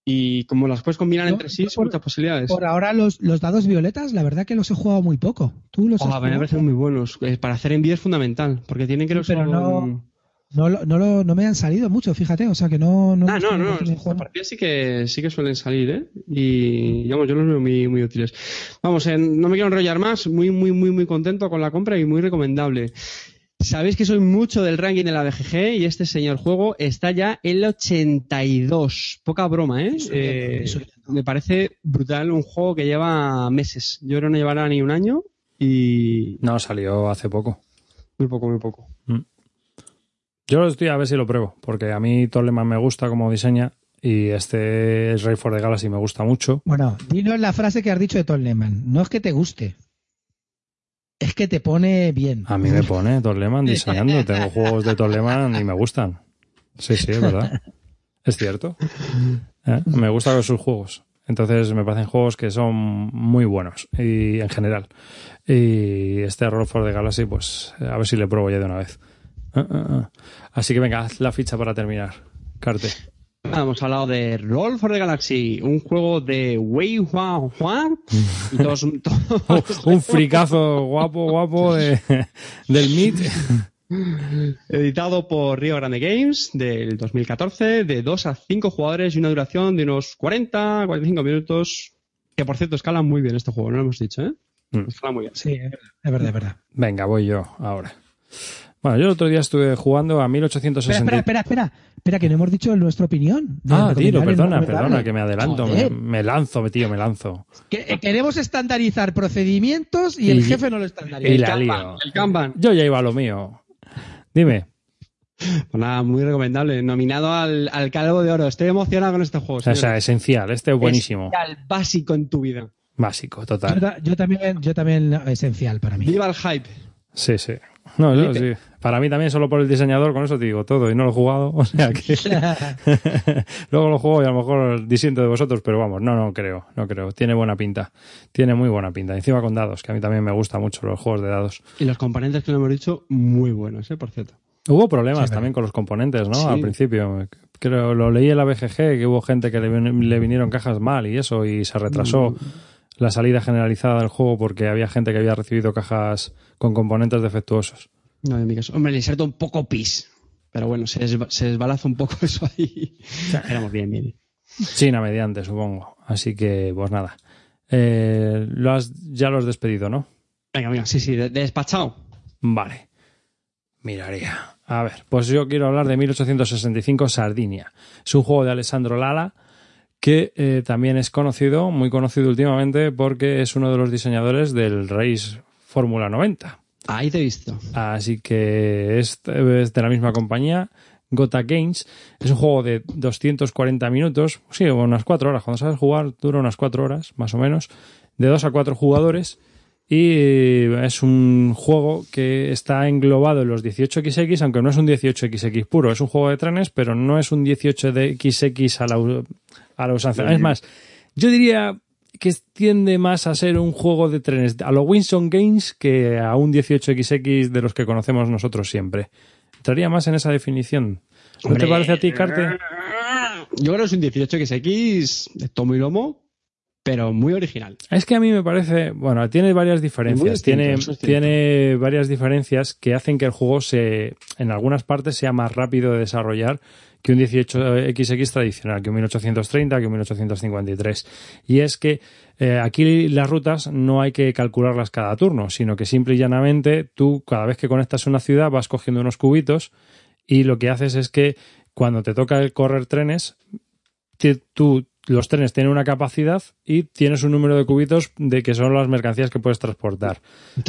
Speaker 2: Y como las puedes combinar
Speaker 3: Yo-
Speaker 2: entre sí,
Speaker 3: yo
Speaker 2: son
Speaker 3: por-
Speaker 2: muchas posibilidades.
Speaker 3: Por ahora los, los dados violetas, la verdad que los he jugado muy poco. ¿Tú los has
Speaker 2: Ojalá, me parecen muy buenos. Eh, Para hacer envío es fundamental, porque tienen que
Speaker 3: Sí,
Speaker 2: los
Speaker 3: pero
Speaker 2: son-
Speaker 3: no- No, no, lo- no me han salido mucho, fíjate, o sea que no... no
Speaker 2: Ah, no, no,
Speaker 3: juego.
Speaker 2: partidas sí que, sí que suelen salir, ¿eh? Y, digamos, yo los veo muy, muy útiles. Vamos, eh, no me quiero enrollar más, muy, muy, muy, muy contento con la compra y muy recomendable. Sabéis que soy mucho del ranking de la BGG y este señor juego está ya en el 82. Poca broma, ¿eh? Eh, me parece brutal un juego que lleva meses. Yo creo que no llevará ni un año y
Speaker 1: No, salió hace poco.
Speaker 2: muy poco, muy poco.
Speaker 1: Yo estoy a ver si lo pruebo, porque a mí Toleman me gusta como diseña y este Ray for the Galaxy me gusta mucho.
Speaker 3: Bueno, dinos la frase que has dicho de Tom Lehman. No es que te guste, es que te pone bien.
Speaker 1: A mí me pone Toleman diseñando. Tengo [LAUGHS] juegos de Toleman y me gustan. Sí, sí, es verdad. Es cierto. ¿Eh? Me gustan sus juegos. Entonces me parecen juegos que son muy buenos y en general. Y este Roll for the Galaxy, pues a ver si le pruebo ya de una vez. Ah, ah, ah. Así que venga, haz la ficha para terminar. Carte.
Speaker 2: Hemos hablado de Roll for the Galaxy, un juego de Wei Hua Hua y [LAUGHS] todos, todos-
Speaker 1: Un fricazo guapo, guapo de, del Meet.
Speaker 2: editado por Rio Grande Games del 2014, de 2 a 5 jugadores y una duración de unos 40, 45 minutos. Que por cierto, escala muy bien este juego, no lo hemos dicho, ¿eh?
Speaker 1: Mm.
Speaker 2: Escala muy bien.
Speaker 3: Sí, es verdad, es verdad, es verdad.
Speaker 1: Venga, voy yo ahora. Bueno, yo el otro día estuve jugando a
Speaker 3: Espera,
Speaker 1: 1860.
Speaker 3: espera, espera, espera, espera, que no hemos dicho nuestra opinión. de
Speaker 1: Ah, tiro,
Speaker 3: y
Speaker 1: perdona, perdona, que me adelanto. Me, lanzo, tío, me lanzo.
Speaker 3: que- eh, queremos estandarizar procedimientos y, el
Speaker 1: Y-
Speaker 3: jefe no lo
Speaker 1: y
Speaker 3: estandariza.
Speaker 1: la
Speaker 2: Kanban,
Speaker 1: lío.
Speaker 2: el Kanban.
Speaker 1: Yo ya iba a lo mío. Dime.
Speaker 2: Pues nada, muy recomendable. Nominado al, al Calvo de Oro. Estoy emocionado con este juego.
Speaker 1: O sea, esencial. Este es buenísimo.
Speaker 2: Al básico en tu vida.
Speaker 1: Básico, total.
Speaker 3: ta- yo también, yo también esencial para mí.
Speaker 2: Viva el hype.
Speaker 1: Sí, sí. No, yo sí. Para mí también solo por el diseñador, con eso te digo todo. Y no lo he jugado. [LAUGHS] O sea que. [LAUGHS] Luego lo juego y a lo mejor disiento de vosotros, pero vamos, no, no creo, no creo. Tiene buena pinta. Tiene muy buena pinta. Encima con dados, que a mí también me gustan mucho los juegos de dados.
Speaker 2: Y los componentes que lo hemos dicho, muy buenos, ¿eh? Por cierto.
Speaker 1: Hubo problemas
Speaker 3: Sí,
Speaker 1: también con los componentes, ¿no?
Speaker 2: Sí.
Speaker 1: Al principio. Creo, lo leí en la BGG, que hubo gente que le, vin- le vinieron cajas mal y eso, y se retrasó la salida generalizada del juego porque había gente que había recibido cajas con componentes defectuosos.
Speaker 2: No, en mi caso. Hombre, le inserto un poco pis. Pero bueno, se, desba- se desbalaza un poco [LAUGHS] eso ahí. Éramos bien, bien.
Speaker 1: China mediante, supongo. Así que, pues nada. Eh, lo has, ya lo has despedido, ¿no?
Speaker 2: Venga, venga, sí, sí, de- despachado.
Speaker 1: Vale. Miraría. A ver, pues yo quiero hablar de 1865 Sardinia. Es un juego de Alessandro Lala que eh, también es conocido, muy conocido últimamente, porque es uno de los diseñadores del Race Fórmula 90.
Speaker 2: Ahí te he visto.
Speaker 1: Así que es, es de la misma compañía, Gota Games. Es un juego de 240 minutos, sí, o unas 4 horas. Cuando sabes jugar, dura unas 4 horas, más o menos, de 2 a 4 jugadores. Y es un juego que está englobado en los 18XX, aunque no es un 18XX puro. Es un juego de trenes, pero no es un 18XX a la, a la usanza. Es más, yo diría que tiende más a ser un juego de trenes a los Winston Games que a un 18XX de los que conocemos nosotros siempre. Entraría más en esa definición. ¿No te parece a ti, Carte?
Speaker 2: Yo creo que es un 18XX de tomo y lomo, pero muy original.
Speaker 1: Es que a mí me parece, bueno, tiene varias diferencias,
Speaker 2: distinto,
Speaker 1: tiene, tiene varias diferencias que hacen que el juego se, en algunas partes sea más rápido de desarrollar que un 18XX tradicional, que un 1830, que un 1853. Y es que eh, aquí las rutas no hay que calcularlas cada turno, sino que simple y llanamente tú cada vez que conectas una ciudad vas cogiendo unos cubitos y lo que haces es que cuando te toca el correr trenes, ti- tú los trenes tienen una capacidad y tienes un número de cubitos de que son las mercancías que puedes transportar.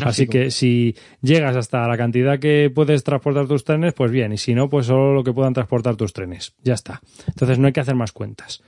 Speaker 1: Así que si llegas hasta la cantidad que puedes transportar tus trenes, pues bien, y si no, pues solo lo que puedan transportar tus trenes. Ya está. Entonces no hay que hacer más cuentas.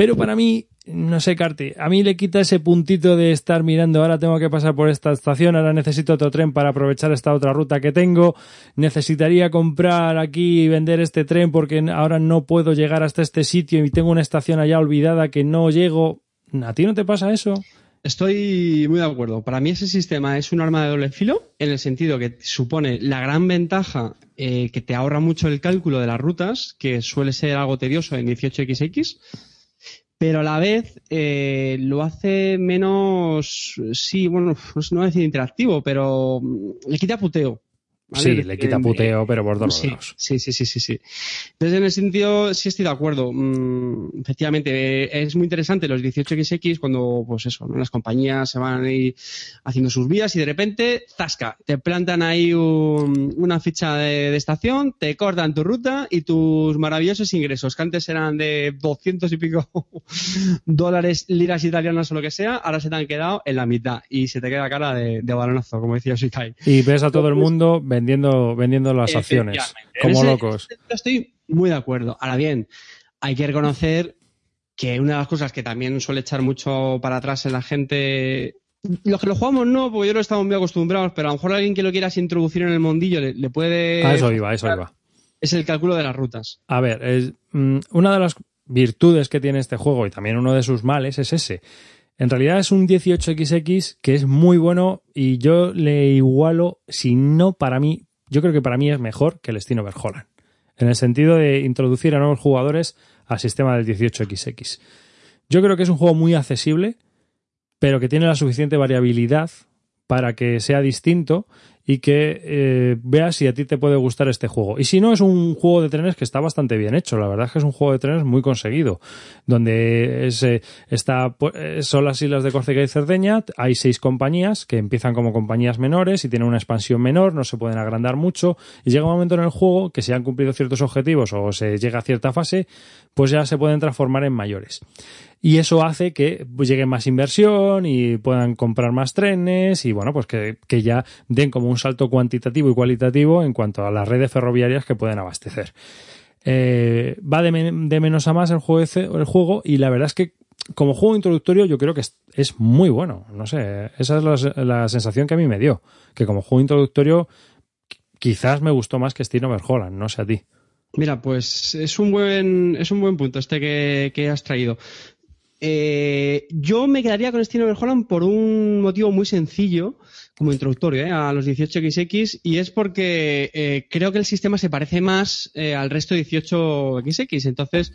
Speaker 1: Pero para mí, no sé, Carte, a mí le quita ese puntito de estar mirando, ahora tengo que pasar por esta estación, ahora necesito otro tren para aprovechar esta otra ruta que tengo, necesitaría comprar aquí y vender este tren porque ahora no puedo llegar hasta este sitio y tengo una estación allá olvidada que no llego. ¿A ti no te pasa eso?
Speaker 2: Estoy muy de acuerdo. Para mí ese sistema es un arma de doble filo, en el sentido que supone la gran ventaja eh, que te ahorra mucho el cálculo de las rutas, que suele ser algo tedioso en 18XX, pero a la vez eh, lo hace menos, sí, bueno, no decir interactivo, pero le quita puteo.
Speaker 1: Sí, le quita puteo, pero por dos
Speaker 2: sí, sí, sí, sí, sí, sí. Entonces, en ese sentido, sí estoy de acuerdo. Mm, efectivamente, es muy interesante los 18XX cuando, pues eso, las compañías se van ahí haciendo sus vías y de repente, zasca, te plantan ahí una ficha de, estación, te cortan tu ruta y tus maravillosos ingresos, que antes eran de 200 y pico [LAUGHS] dólares, liras italianas o lo que sea, ahora se te han quedado en la mitad y se te queda cara de, balonazo, como decía Shikai.
Speaker 1: Y ves a todo el mundo vendiendo, vendiendo las acciones, como locos.
Speaker 2: Estoy muy de acuerdo. Ahora bien, hay que reconocer que una de las cosas que también suele echar mucho para atrás en la gente los que lo jugamos no, porque yo lo estamos muy acostumbrados, pero a lo mejor alguien que lo quieras introducir en el mundillo le, puede.
Speaker 1: A eso iba, a eso iba.
Speaker 2: Es el cálculo de las rutas.
Speaker 1: A ver, es, mm, una de las virtudes que tiene este juego y también uno de sus males es ese. En realidad es un 18XX que es muy bueno y yo le igualo, si no para mí, yo creo que para mí es mejor que el Steam Overholland. En el sentido de introducir a nuevos jugadores al sistema del 18XX. Yo creo que es un juego muy accesible, pero que tiene la suficiente variabilidad para que sea distinto y que eh, veas si a ti te puede gustar este juego. Y si no, es un juego de trenes que está bastante bien hecho. La verdad es que es un juego de trenes muy conseguido. Donde es, eh, está, eh, son las islas de Córcega y Cerdeña. Hay seis compañías que empiezan como compañías menores y tienen una expansión menor, no se pueden agrandar mucho. Y llega un momento en el juego que si han cumplido ciertos objetivos o se llega a cierta fase, pues ya se pueden transformar en mayores y eso hace que pues, llegue más inversión y puedan comprar más trenes y bueno, pues que, ya den como un salto cuantitativo y cualitativo en cuanto a las redes ferroviarias que pueden abastecer. Eh, va de, menos a más el juego, el juego y la verdad es que como juego introductorio yo creo que es, muy bueno. No sé, esa es la, la, sensación que a mí me dio. Que como juego introductorio quizás me gustó más que Steam Overholland, no sé a ti.
Speaker 2: Mira, pues es un buen, es un buen punto este que, que has traído. Eh, yo me quedaría con Steven Holland por un motivo muy sencillo, como introductorio eh, a los 18XX, y es porque eh, creo que el sistema se parece más al resto de 18XX. Entonces,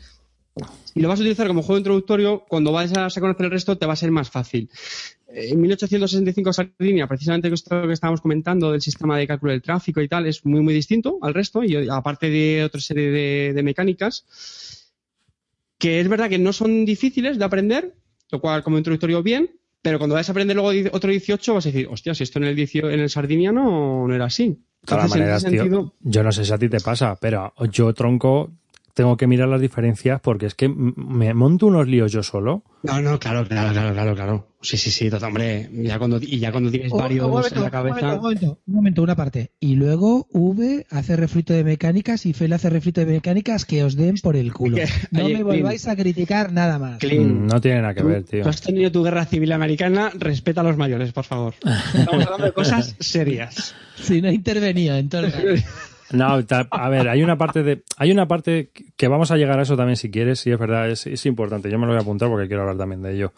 Speaker 2: si lo vas a utilizar como juego introductorio, cuando vayas a conocer el resto te va a ser más fácil. En 1865 Sardinia, precisamente esto que estábamos comentando del sistema de cálculo del tráfico y tal, es muy muy distinto al resto, y aparte de otra serie de mecánicas que es verdad que no son difíciles de aprender, lo cual como introductorio bien, pero cuando vas a aprender luego otro 18 vas a decir, hostia, si esto en el, en el Sardiniano no era así.
Speaker 1: yo no sé si a ti te pasa, pero yo tronco tengo que mirar las diferencias porque es que me monto unos líos yo solo.
Speaker 2: No, no, claro, claro, claro, claro, claro. Sí, sí, sí, hombre, ya cuando, y ya cuando tienes varios en la cabeza.
Speaker 3: Un momento, un momento, una parte. Y luego V hace refrito de mecánicas y Fel hace refrito de mecánicas que os den por el culo. [LAUGHS] No me volváis a criticar nada más.
Speaker 1: Mm, no tiene nada que ver, tío.
Speaker 2: Tú has tenido tu guerra civil americana, respeta a los mayores, por favor. [LAUGHS] Estamos hablando de cosas serias.
Speaker 3: Si no intervenía, entonces. [LAUGHS]
Speaker 1: No, a ver, hay una parte de, hay una parte que vamos a llegar a eso también si quieres, sí es verdad, es, es importante. Yo me lo voy a apuntar porque quiero hablar también de ello,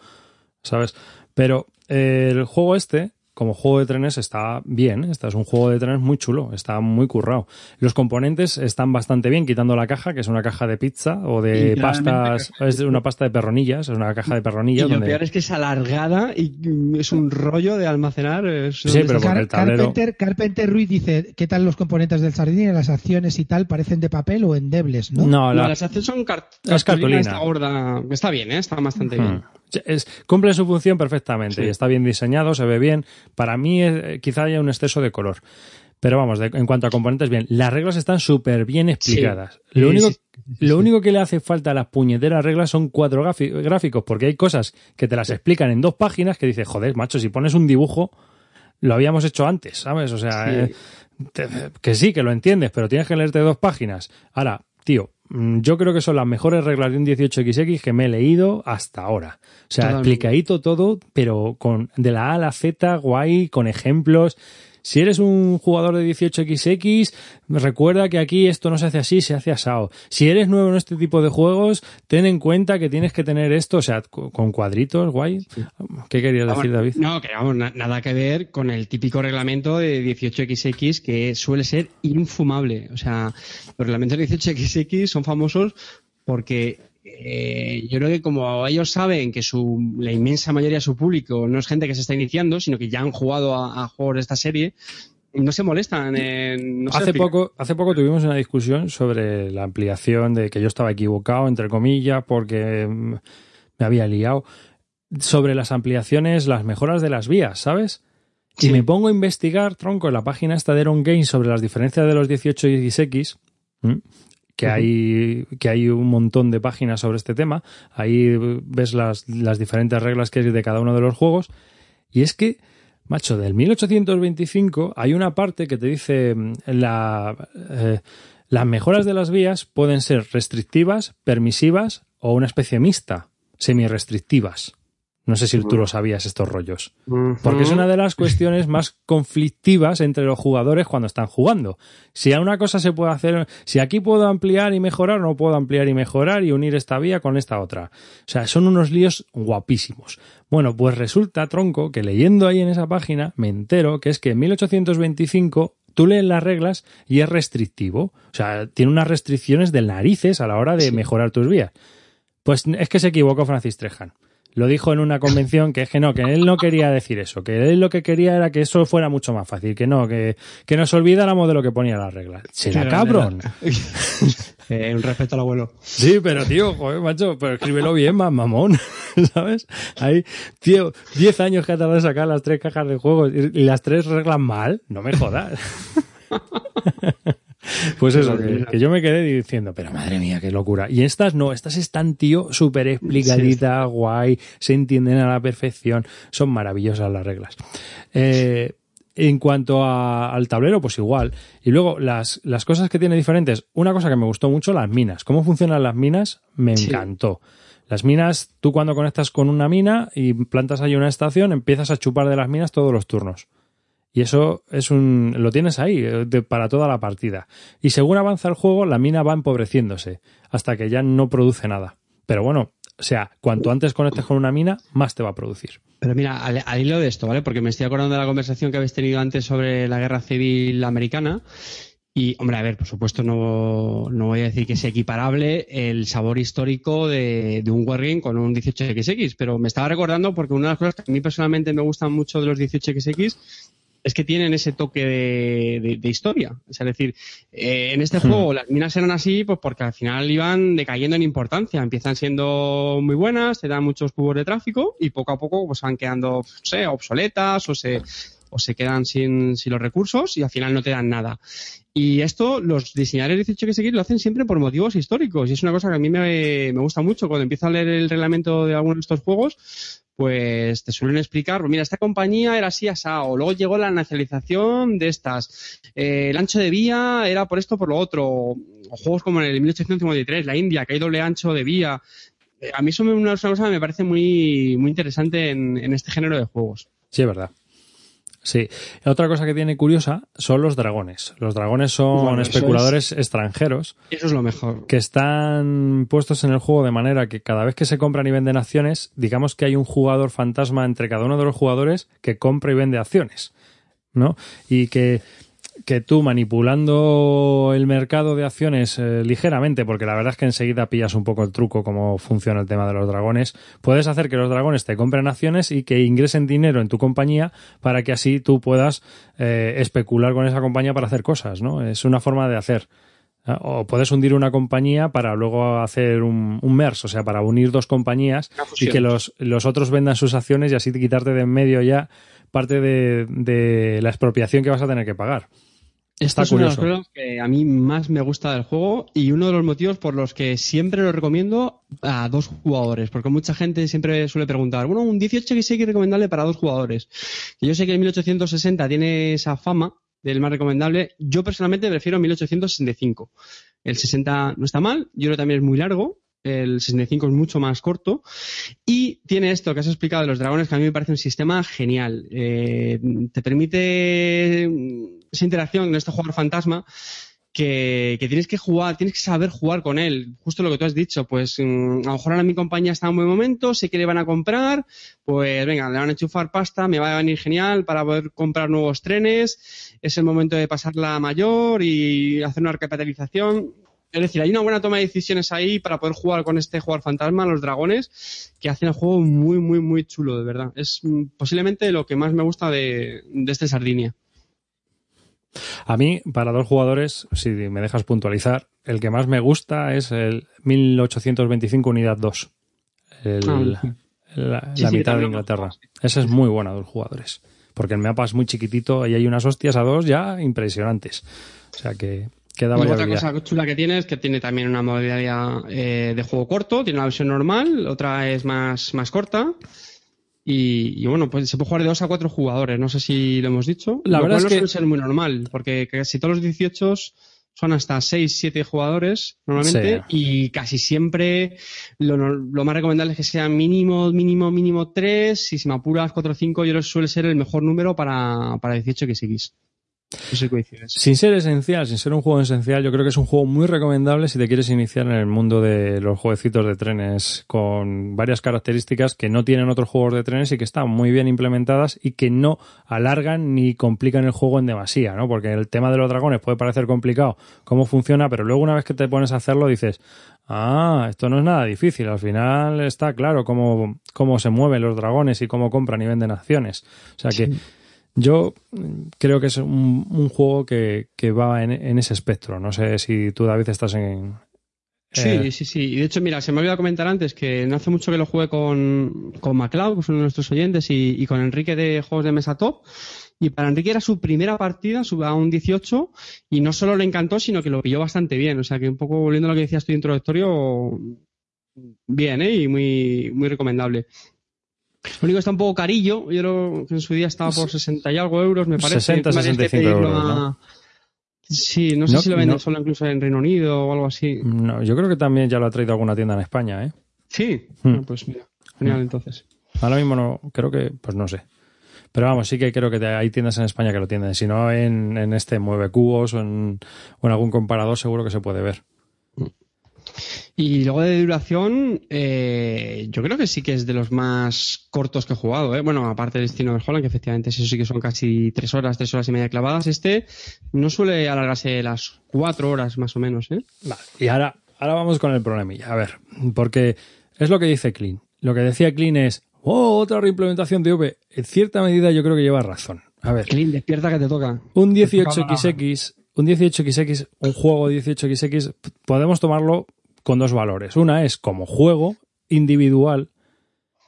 Speaker 1: ¿sabes? Pero eh, el juego este como juego de trenes está bien, este es un juego de trenes muy chulo, está muy currado. Los componentes están bastante bien, quitando la caja, que es una caja de pizza o de pastas, es una pasta de perronillas, es una caja de perronillas.
Speaker 2: Y lo peor es que es alargada y es un rollo de almacenar.
Speaker 1: sí, pero el tablero...
Speaker 3: Carpenter, Carpenter, Ruiz dice, ¿qué tal los componentes del sardín? Las acciones y tal parecen de papel o endebles, ¿no?
Speaker 1: No,
Speaker 2: las acciones son cartulina. Está, gorda. está bien, ¿eh? está bastante bien.
Speaker 1: Es, cumple su función perfectamente y está bien diseñado, se ve bien. Para mí eh, quizá haya un exceso de color. Pero vamos, en cuanto a componentes, bien. Las reglas están súper bien explicadas. lo, único, lo único que le hace falta a las puñeteras reglas son cuatro gráficos, porque hay cosas que te las explican en dos páginas que dices, joder, macho, si pones un dibujo, lo habíamos hecho antes, ¿sabes? O sea, eh, que sí, que lo entiendes, pero tienes que leerte dos páginas. Ahora, tío, yo creo que son las mejores reglas de un 18XX que me he leído hasta ahora. O sea, explicadito todo, pero con de la A a la Z, guay, con ejemplos. Si eres un jugador de 18XX, recuerda que aquí esto no se hace así, se hace asado. Si eres nuevo en este tipo de juegos, ten en cuenta que tienes que tener esto, o sea, con cuadritos, guay. ¿Qué querías decir, David?
Speaker 2: No, que vamos, nada que ver con el típico reglamento de 18XX que suele ser infumable. O sea, los reglamentos de 18XX son famosos porque eh, yo creo que como ellos saben que su, la inmensa mayoría de su público no es gente que se está iniciando, sino que ya han jugado a, a juegos de esta serie, no se molestan. No sé
Speaker 1: hace, poco, hace poco tuvimos una discusión sobre la ampliación de que yo estaba equivocado, entre comillas, porque mm, me había liado. Sobre las ampliaciones, las mejoras de las vías, ¿sabes? Y
Speaker 2: Sí.
Speaker 1: me pongo a investigar, tronco, en la página esta de Eron Games sobre las diferencias de los 18 y 10X, ¿m? Que, hay, que hay un montón de páginas sobre este tema. Ahí ves las, las diferentes reglas que hay de cada uno de los juegos. Y es que, macho, del 1825 hay una parte que te dice mm, la, eh, las mejoras de las vías pueden ser restrictivas, permisivas o una especie mixta, semi-restrictivas. No sé si tú lo sabías estos rollos. Porque es una de las cuestiones más conflictivas entre los jugadores cuando están jugando. Si a una cosa se puede hacer, si aquí puedo ampliar y mejorar, no puedo ampliar y mejorar y unir esta vía con esta otra. O sea, son unos líos guapísimos. Bueno, pues resulta, tronco, que leyendo ahí en esa página me entero que es que en 1825 tú lees las reglas y es restrictivo. O sea, tiene unas restricciones de narices a la hora de
Speaker 2: Sí.
Speaker 1: mejorar tus vías. Pues es que se equivocó Francis Trejan. Lo dijo en una convención que es que no, que él no quería decir eso, que él lo que quería era que eso fuera mucho más fácil, que no, que, que nos olvidáramos de lo que ponía las reglas. Será cabrón. [LAUGHS]
Speaker 2: Eh, un respeto al abuelo.
Speaker 1: Sí, pero tío, joder, macho, pero escríbelo bien, más mamón, [LAUGHS] ¿sabes? Ahí, tío, 10 años que ha tardado en sacar las tres cajas de juegos y las tres reglas mal, no me jodas. [LAUGHS] Pues eso, que, que yo me quedé diciendo, pero madre mía, qué locura. Y estas no, estas están, tío, súper explicaditas, guay, se entienden a la perfección, son maravillosas las reglas. Eh, en cuanto a- al tablero, pues igual. Y luego, las, las cosas que tiene diferentes, una cosa que me gustó mucho, las minas. ¿Cómo funcionan las minas? Me
Speaker 2: Sí.
Speaker 1: encantó. Las minas, tú cuando conectas con una mina y plantas ahí una estación, empiezas a chupar de las minas todos los turnos. Y eso es un, lo tienes ahí eh, para toda la partida. Y según avanza el juego, la mina va empobreciéndose hasta que ya no produce nada. Pero bueno, o sea, cuanto antes conectes con una mina, más te va a producir.
Speaker 2: Pero mira, al, al hilo de esto, ¿vale? Porque me estoy acordando de la conversación que habéis tenido antes sobre la guerra civil americana. Y, hombre, a ver, por supuesto, no, no voy a decir que sea equiparable el sabor histórico de, de un Wargame con un 18XX, pero me estaba recordando porque una de las cosas que a mí personalmente me gustan mucho de los 18XX es que tienen ese toque de, de- de historia. Es decir, eh, en este juego las minas eran así pues porque al final iban decayendo en importancia. Empiezan siendo muy buenas, te dan muchos cubos de tráfico y poco a poco pues van quedando, no sé, obsoletas o se, o se quedan sin, sin los recursos y al final no te dan nada. Y esto los diseñadores 18 que lo hacen siempre por motivos históricos y es una cosa que a mí me, gusta mucho. Cuando empiezo a leer el reglamento de algunos de estos juegos, pues te suelen explicar, pues mira, esta compañía era así asado, luego llegó la nacionalización de estas, eh, el ancho de vía era por esto, por lo otro, o juegos como en el 1853, la India, que hay doble ancho de vía. Eh, A mí una, una cosa que me parece muy, muy interesante en, en este género de juegos.
Speaker 1: Sí, es verdad. Sí. Otra cosa que tiene curiosa son los dragones. Los dragones son
Speaker 2: Bueno, eso
Speaker 1: especuladores extranjeros
Speaker 2: Eso es lo mejor.
Speaker 1: que están puestos en el juego de manera que cada vez que se compran y venden acciones, digamos que hay un jugador fantasma entre cada uno de los jugadores que compra y vende acciones, ¿no? Y que, que tú manipulando el mercado de acciones eh, ligeramente, porque la verdad es que enseguida pillas un poco el truco cómo funciona el tema de los dragones, puedes hacer que los dragones te compren acciones y que ingresen dinero en tu compañía para que así tú puedas eh, especular con esa compañía para hacer cosas, ¿no? Es una forma de hacer. ¿ah? O puedes hundir una compañía para luego hacer un, un MERS, o sea, para unir dos compañías y que los, los otros vendan sus acciones y así quitarte de en medio ya parte de, de la expropiación que vas a tener que pagar. Está
Speaker 2: es una de las
Speaker 1: curioso.
Speaker 2: cosas que a mí más me gusta del juego y uno de los motivos por los que siempre lo recomiendo a dos jugadores, porque mucha gente siempre suele preguntar, bueno, un 18x es recomendable para dos jugadores. Y yo sé que el 1860 tiene esa fama del más recomendable, yo personalmente prefiero 1865. El 60 no está mal, yo creo que también es muy largo, el 65 es mucho más corto y tiene esto que has explicado de los dragones que a mí me parece un sistema genial. Eh, te permite esa interacción con este jugador fantasma que, tienes que jugar, tienes que saber jugar con él. Justo lo que tú has dicho, pues mm, a lo mejor ahora mi compañía está en un buen momento, sé que le van a comprar, pues venga, le van a enchufar pasta, me va a venir genial para poder comprar nuevos trenes, es el momento de pasarla a mayor y hacer una recapitalización. Es decir, hay una buena toma de decisiones ahí para poder jugar con este jugador fantasma, los dragones, que hacen el juego muy, muy, muy chulo, de verdad. Es mm, posiblemente lo que más me gusta de este Sardinia.
Speaker 1: A mí, para dos jugadores, si me dejas puntualizar, el que más me gusta es el 1825 Unidad 2. El,
Speaker 2: Ah,
Speaker 1: la,
Speaker 2: Sí,
Speaker 1: la
Speaker 2: sí,
Speaker 1: mitad de Inglaterra. Ese es muy bueno a dos jugadores. Porque el mapa es muy chiquitito y hay unas hostias a dos ya impresionantes. O sea que queda
Speaker 2: Y otra cosa chula que tiene es que tiene también una modalidad eh, de juego corto, tiene una versión normal, otra es más, más corta. Y, y bueno, pues se puede jugar de dos a cuatro jugadores, no sé si lo hemos dicho.
Speaker 1: La
Speaker 2: Lo
Speaker 1: verdad
Speaker 2: cual
Speaker 1: es
Speaker 2: no
Speaker 1: que-
Speaker 2: suele ser muy normal, porque casi todos los 18 son hasta 6, 7 jugadores normalmente
Speaker 1: Sí.
Speaker 2: y casi siempre lo, lo más recomendable es que sea mínimo, mínimo, mínimo 3 y si me apuras 4 o 5 yo creo que suele ser el mejor número para, para 18 XX. No
Speaker 1: Sin ser esencial, sin ser un juego esencial, yo creo que es un juego muy recomendable si te quieres iniciar en el mundo de los jueguecitos de trenes con varias características que no tienen otros juegos de trenes y que están muy bien implementadas y que no alargan ni complican el juego en demasía, ¿no? Porque el tema de los dragones puede parecer complicado cómo funciona, pero luego una vez que te pones a hacerlo dices, ah, esto no es nada difícil, al final está claro cómo, cómo se mueven los dragones y cómo compran y venden acciones. O sea que yo mm, creo que es un, un juego que, va en, ese espectro. No sé si tú, David, estás en.
Speaker 2: Sí, sí, sí. Y de hecho, mira, se me olvidó comentar antes que no hace mucho que lo jugué con, con MacLeod, que es uno de nuestros oyentes, y, con Enrique de Juegos de Mesa Top. Y para Enrique era su primera partida, a un 18, y no solo le encantó, sino que lo pilló bastante bien. O sea que un poco volviendo a lo que decías tú introductorio, bien, ¿eh? Y muy, muy recomendable. Lo único está un poco carillo, yo creo que en su día estaba por 60 y algo euros, me parece.
Speaker 1: 60,
Speaker 2: Encima tienes que
Speaker 1: 65
Speaker 2: pedirlo
Speaker 1: euros,
Speaker 2: a-
Speaker 1: ¿no?
Speaker 2: Sí, no sé
Speaker 1: No,
Speaker 2: si lo venden
Speaker 1: no.
Speaker 2: solo incluso en Reino Unido o algo así.
Speaker 1: no, yo creo que también ya lo ha traído alguna tienda en España, ¿eh?
Speaker 2: Sí,
Speaker 1: Hmm.
Speaker 2: Pues mira, genial entonces.
Speaker 1: Ahora mismo no, creo que, pues no sé. Pero vamos, sí que creo que hay tiendas en España que lo tienen. Si no, en, en este Mueve Cubos o en, o en algún comparador seguro que se puede ver.
Speaker 2: Y luego de duración, eh, yo creo que sí que es de los más cortos que he jugado. ¿eh? Bueno, aparte del Destino de Holland, que efectivamente eso sí que son casi tres horas, tres horas y media clavadas. Este no suele alargarse las cuatro horas más o menos. ¿eh?
Speaker 1: Vale, y ahora, ahora vamos con el problemilla. A ver, porque es lo que dice Clean. Lo que decía Clean es, oh, otra reimplementación de V. En cierta medida yo creo que lleva razón. A ver,
Speaker 2: Clint, despierta que te toca.
Speaker 1: un 18XX, un 18XX, un juego 18XX, p- podemos tomarlo con dos valores. Una es como juego individual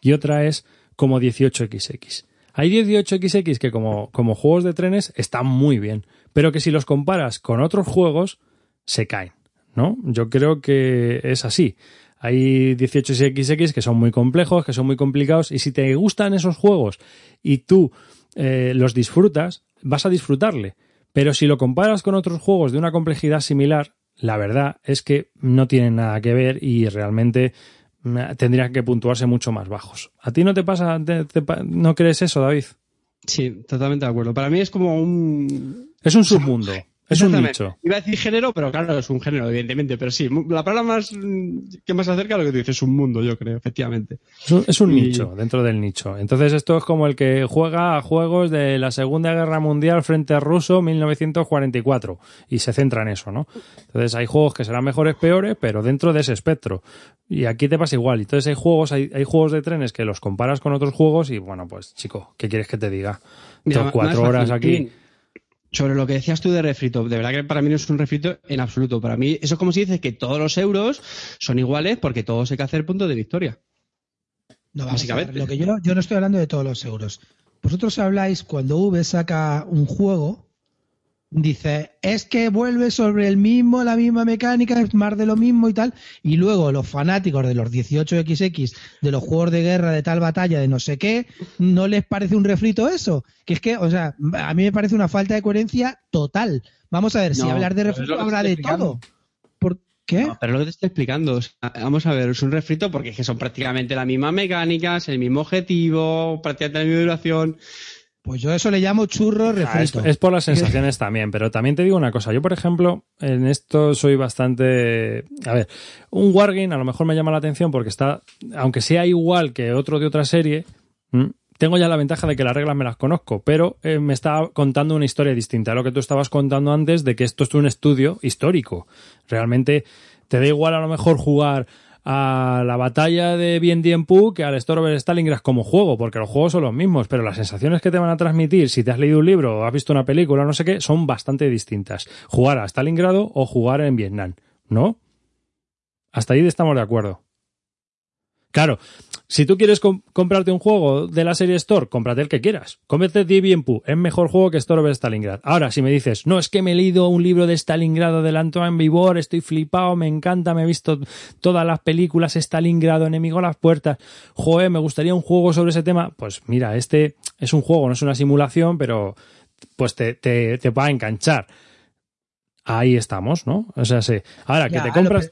Speaker 1: y otra es como 18XX. Hay 18XX que como, como juegos de trenes están muy bien, pero que si los comparas con otros juegos, se caen, ¿no? Yo creo que es así. Hay 18XX que son muy complejos, que son muy complicados, y si te gustan esos juegos y tú eh, los disfrutas, vas a disfrutarle. Pero si lo comparas con otros juegos de una complejidad similar, la verdad es que no tienen nada que ver y realmente mm, tendrían que puntuarse mucho más bajos. ¿A ti no te pasa, te- te pa- no crees eso, David?
Speaker 2: Sí, totalmente de acuerdo. Para mí es como un...
Speaker 1: Es un submundo, es un nicho.
Speaker 2: Iba a decir género, pero claro, es un género, evidentemente. Pero sí, la palabra más mm, que más acerca a lo que tú dices es un mundo, yo creo, efectivamente.
Speaker 1: Es un, es un
Speaker 2: Y-
Speaker 1: nicho dentro del nicho. Entonces esto es como el que juega a juegos de la Segunda Guerra Mundial frente a ruso 1944 y se centra en eso, ¿no? Entonces hay juegos que serán mejores, peores, pero dentro de ese espectro. Y aquí te pasa igual. Entonces hay juegos, hay, hay juegos de trenes que los comparas con otros juegos y bueno, pues chico, ¿qué quieres que te diga?
Speaker 2: Mira,
Speaker 1: cuatro
Speaker 2: fácil.
Speaker 1: horas aquí.
Speaker 2: Sobre lo que decías tú de refrito, de verdad que para mí no es un refrito en absoluto. Para mí eso es como si dices que todos los euros son iguales porque todos hay que hacer punto de victoria.
Speaker 3: No,
Speaker 2: Básicamente.
Speaker 3: ver, lo que yo, yo no estoy hablando de todos los euros. Vosotros habláis cuando V saca un juego, dice, es que vuelve sobre el mismo, la misma mecánica, es más de lo mismo y tal, y luego los fanáticos de los 18XX, de los juegos de guerra, de tal batalla, de no sé qué, ¿no les parece un refrito eso? Que es que, o sea, a mí me parece una falta de coherencia total. Vamos a ver, si hablar de refrito habla de todo. ¿Por qué?
Speaker 2: No, pero lo que te estoy explicando, o sea, vamos a ver, es un refrito porque es que son prácticamente las mismas mecánicas, el mismo objetivo, prácticamente la misma duración.
Speaker 3: Pues yo eso le llamo churro
Speaker 1: Ah, es,
Speaker 3: refrito.
Speaker 1: es por las [LAUGHS] sensaciones también, pero también te digo una cosa. Yo, por ejemplo, en esto soy bastante. A ver, un Wargame a lo mejor me llama la atención porque está, aunque sea igual que otro de otra serie, ¿m? tengo ya la ventaja de que las reglas me las conozco, pero eh, me está contando una historia distinta a lo que tú estabas contando antes de que esto es un estudio histórico. Realmente te da igual a lo mejor jugar a la batalla de Bien Dien Phu que al Storm Stalingrad como juego, porque los juegos son los mismos, pero las sensaciones que te van a transmitir si te has leído un libro o has visto una película no sé qué, son bastante distintas. Jugar a Stalingrado o jugar en Vietnam, ¿no? Hasta ahí estamos de acuerdo. Claro, si tú quieres com- comprarte un juego de la serie Store, cómprate el que quieras. Cómprate Bien Phu, es mejor juego que Store of Stalingrad. Ahora, si me dices, no, es que me he leído un libro de Stalingrado del Antoine Vivor, estoy flipado, me encanta, me he visto todas las películas Stalingrado, enemigo a las puertas, joder, me gustaría un juego sobre ese tema, pues mira, este es un juego, no es una simulación, pero pues te, te, te va a enganchar. Ahí estamos, ¿no? O sea, sí. Ahora, que te compras...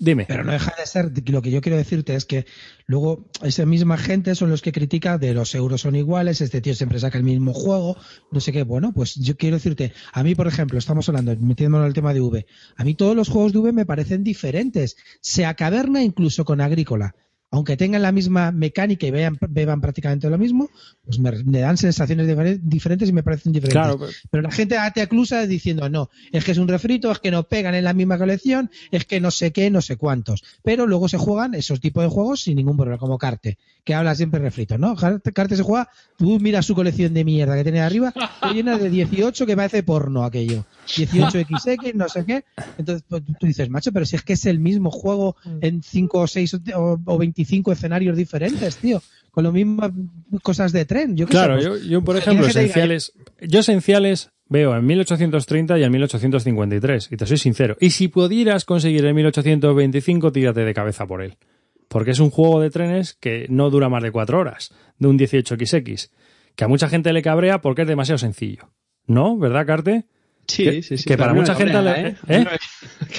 Speaker 1: Dime.
Speaker 3: Pero no deja de ser, lo que yo quiero decirte es que luego esa misma gente son los que critica de los euros son iguales, este tío siempre saca el mismo juego, no sé qué. Bueno, pues yo quiero decirte, a mí, por ejemplo, estamos hablando, metiéndonos en el tema de V, a mí todos los juegos de V me parecen diferentes, sea caverna incluso con agrícola. Aunque tengan la misma mecánica y vean, beban prácticamente lo mismo, pues me, me dan sensaciones difer- diferentes y me parecen diferentes.
Speaker 1: Claro,
Speaker 3: Pero la gente te aclusa diciendo, no, es que es un refrito, es que no pegan en la misma colección, es que no sé qué, no sé cuántos. Pero luego se juegan esos tipos de juegos sin ningún problema, como Carte, que habla siempre refrito, ¿no? Carte se juega, tú miras su colección de mierda que tiene arriba, que llena de 18 que parece porno aquello. 18XX, no sé qué. Entonces pues, tú dices, macho, pero si es que es el mismo juego en 5 o 6 o, o 25 escenarios diferentes, tío. Con las mismas cosas de tren. Yo
Speaker 1: Claro,
Speaker 3: pues,
Speaker 1: yo, yo, por
Speaker 3: ¿qué
Speaker 1: ejemplo, esenciales, yo esenciales veo en 1830 y en 1853, y te soy sincero. Y si pudieras conseguir en 1825, tírate de cabeza por él. Porque es un juego de trenes que no dura más de cuatro horas, de un 18XX, que a mucha gente le cabrea porque es demasiado sencillo. ¿No? ¿Verdad, Carte?
Speaker 2: Sí,
Speaker 1: Que-
Speaker 2: sí, sí.
Speaker 1: que para mucha gente
Speaker 2: cabrea,
Speaker 1: le-
Speaker 2: ¿eh?
Speaker 1: ¿eh?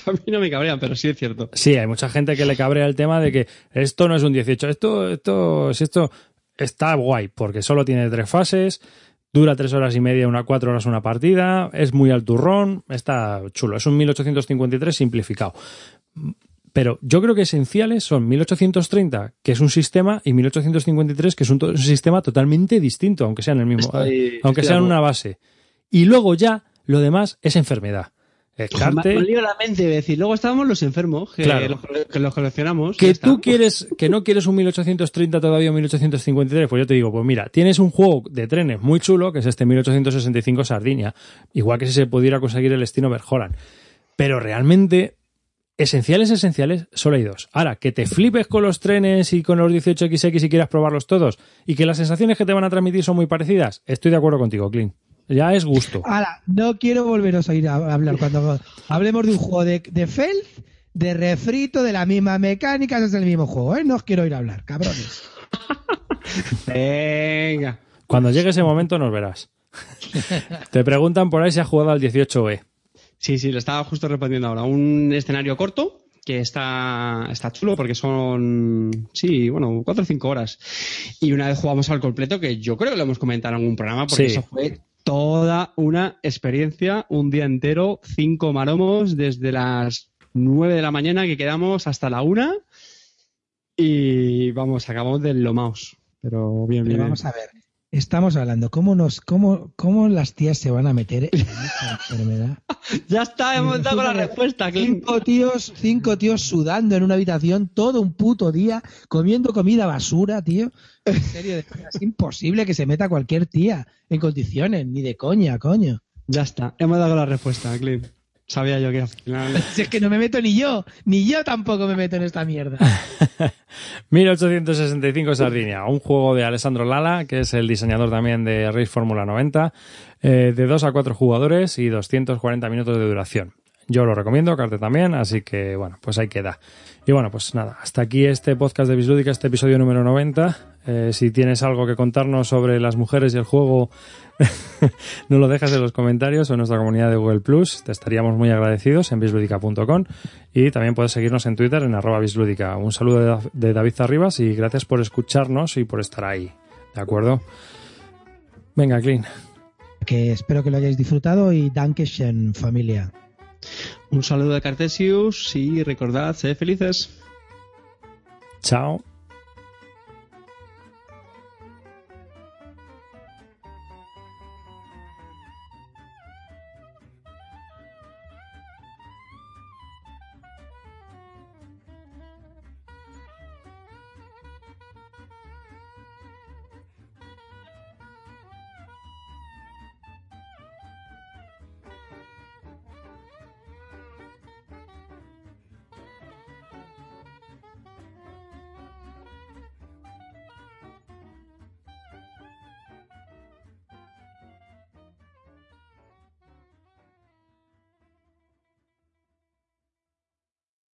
Speaker 2: A mí no [LAUGHS] me- cabrean, pero sí es cierto.
Speaker 1: Sí, hay mucha gente que le cabrea el tema de que esto no es un 18, esto, esto, si esto está guay, porque solo tiene tres fases, dura tres horas y media, una cuatro horas una partida, es muy al turrón, está chulo, es un 1853 simplificado. Pero yo creo que esenciales son 1830, que es un sistema, y 1853, que es un, sistema totalmente distinto, aunque sean el mismo, aunque sean una base. Y luego ya, lo demás es enfermedad.
Speaker 2: Me,
Speaker 1: Descarte,
Speaker 2: me lío la mente de decir, luego estábamos los enfermos, que,
Speaker 1: Claro.
Speaker 2: los, que los coleccionamos.
Speaker 1: que tú quieres, que no quieres un 1830 todavía o 1853, pues yo te digo, pues mira, tienes un juego de trenes muy chulo, que es este 1865 Sardinia, igual que si se pudiera conseguir el estilo Verhoeven. Pero realmente, esenciales, esenciales, solo hay dos. Ahora, que te flipes con los trenes y con los 18XX y quieras probarlos todos, y que las sensaciones que te van a transmitir son muy parecidas, estoy de acuerdo contigo, Clint. Ya es gusto.
Speaker 3: Ahora, no quiero volveros a ir a hablar cuando hablemos de un juego de, de Felz, de refrito, de la misma mecánica, es el mismo juego, ¿eh? No os quiero ir a hablar, cabrones. [LAUGHS]
Speaker 2: Venga.
Speaker 1: Cuando llegue ese momento nos verás. [LAUGHS] Te preguntan por ahí si has jugado al 18E.
Speaker 2: Sí, sí, le estaba justo respondiendo ahora. Un escenario corto que está, está chulo porque son, sí, bueno, cuatro o cinco horas. Y una vez jugamos al completo, que yo creo que lo hemos comentado en algún programa, porque
Speaker 1: Sí.
Speaker 2: eso fue toda una experiencia, un día entero, cinco maromos, desde las nueve de la mañana que quedamos hasta la una. Y vamos, acabamos del Lomaos. Pero bien,
Speaker 3: Pero
Speaker 2: bien.
Speaker 3: vamos a ver, estamos hablando, ¿cómo, nos, cómo, cómo las tías se van a meter en [LAUGHS] esta enfermedad?
Speaker 2: Ya está, hemos dado la respuesta.
Speaker 3: Cinco tíos, cinco tíos sudando en una habitación todo un puto día, comiendo comida basura, tío. En serio, es imposible que se meta cualquier tía en condiciones, ni de coña, coño.
Speaker 2: Ya está, hemos dado la respuesta, Clint. Sabía yo que al final. [LAUGHS]
Speaker 3: Si es que no me meto ni yo, ni yo tampoco me meto en esta mierda. [LAUGHS]
Speaker 1: 1865 Sardinia, un juego de Alessandro Lala, que es el diseñador también de Race Fórmula 90, eh, de 2 a 4 jugadores y 240 minutos de duración. Yo lo recomiendo, Carte también, así que bueno, pues ahí queda. Y bueno, pues nada, hasta aquí este podcast de Bislúdica, este episodio número 90. Eh, si tienes algo que contarnos sobre las mujeres y el juego, [LAUGHS] no lo dejas en los comentarios o en nuestra comunidad de Google Plus. Te estaríamos muy agradecidos en bisludica.com y también puedes seguirnos en Twitter en arroba bisludica. Un saludo de, Da- de David Zarribas y gracias por escucharnos y por estar ahí. ¿De acuerdo? Venga, Clean.
Speaker 3: Que espero que lo hayáis disfrutado y Dankeschön, familia.
Speaker 2: Un saludo de Cartesius y recordad, sed felices.
Speaker 1: Chao.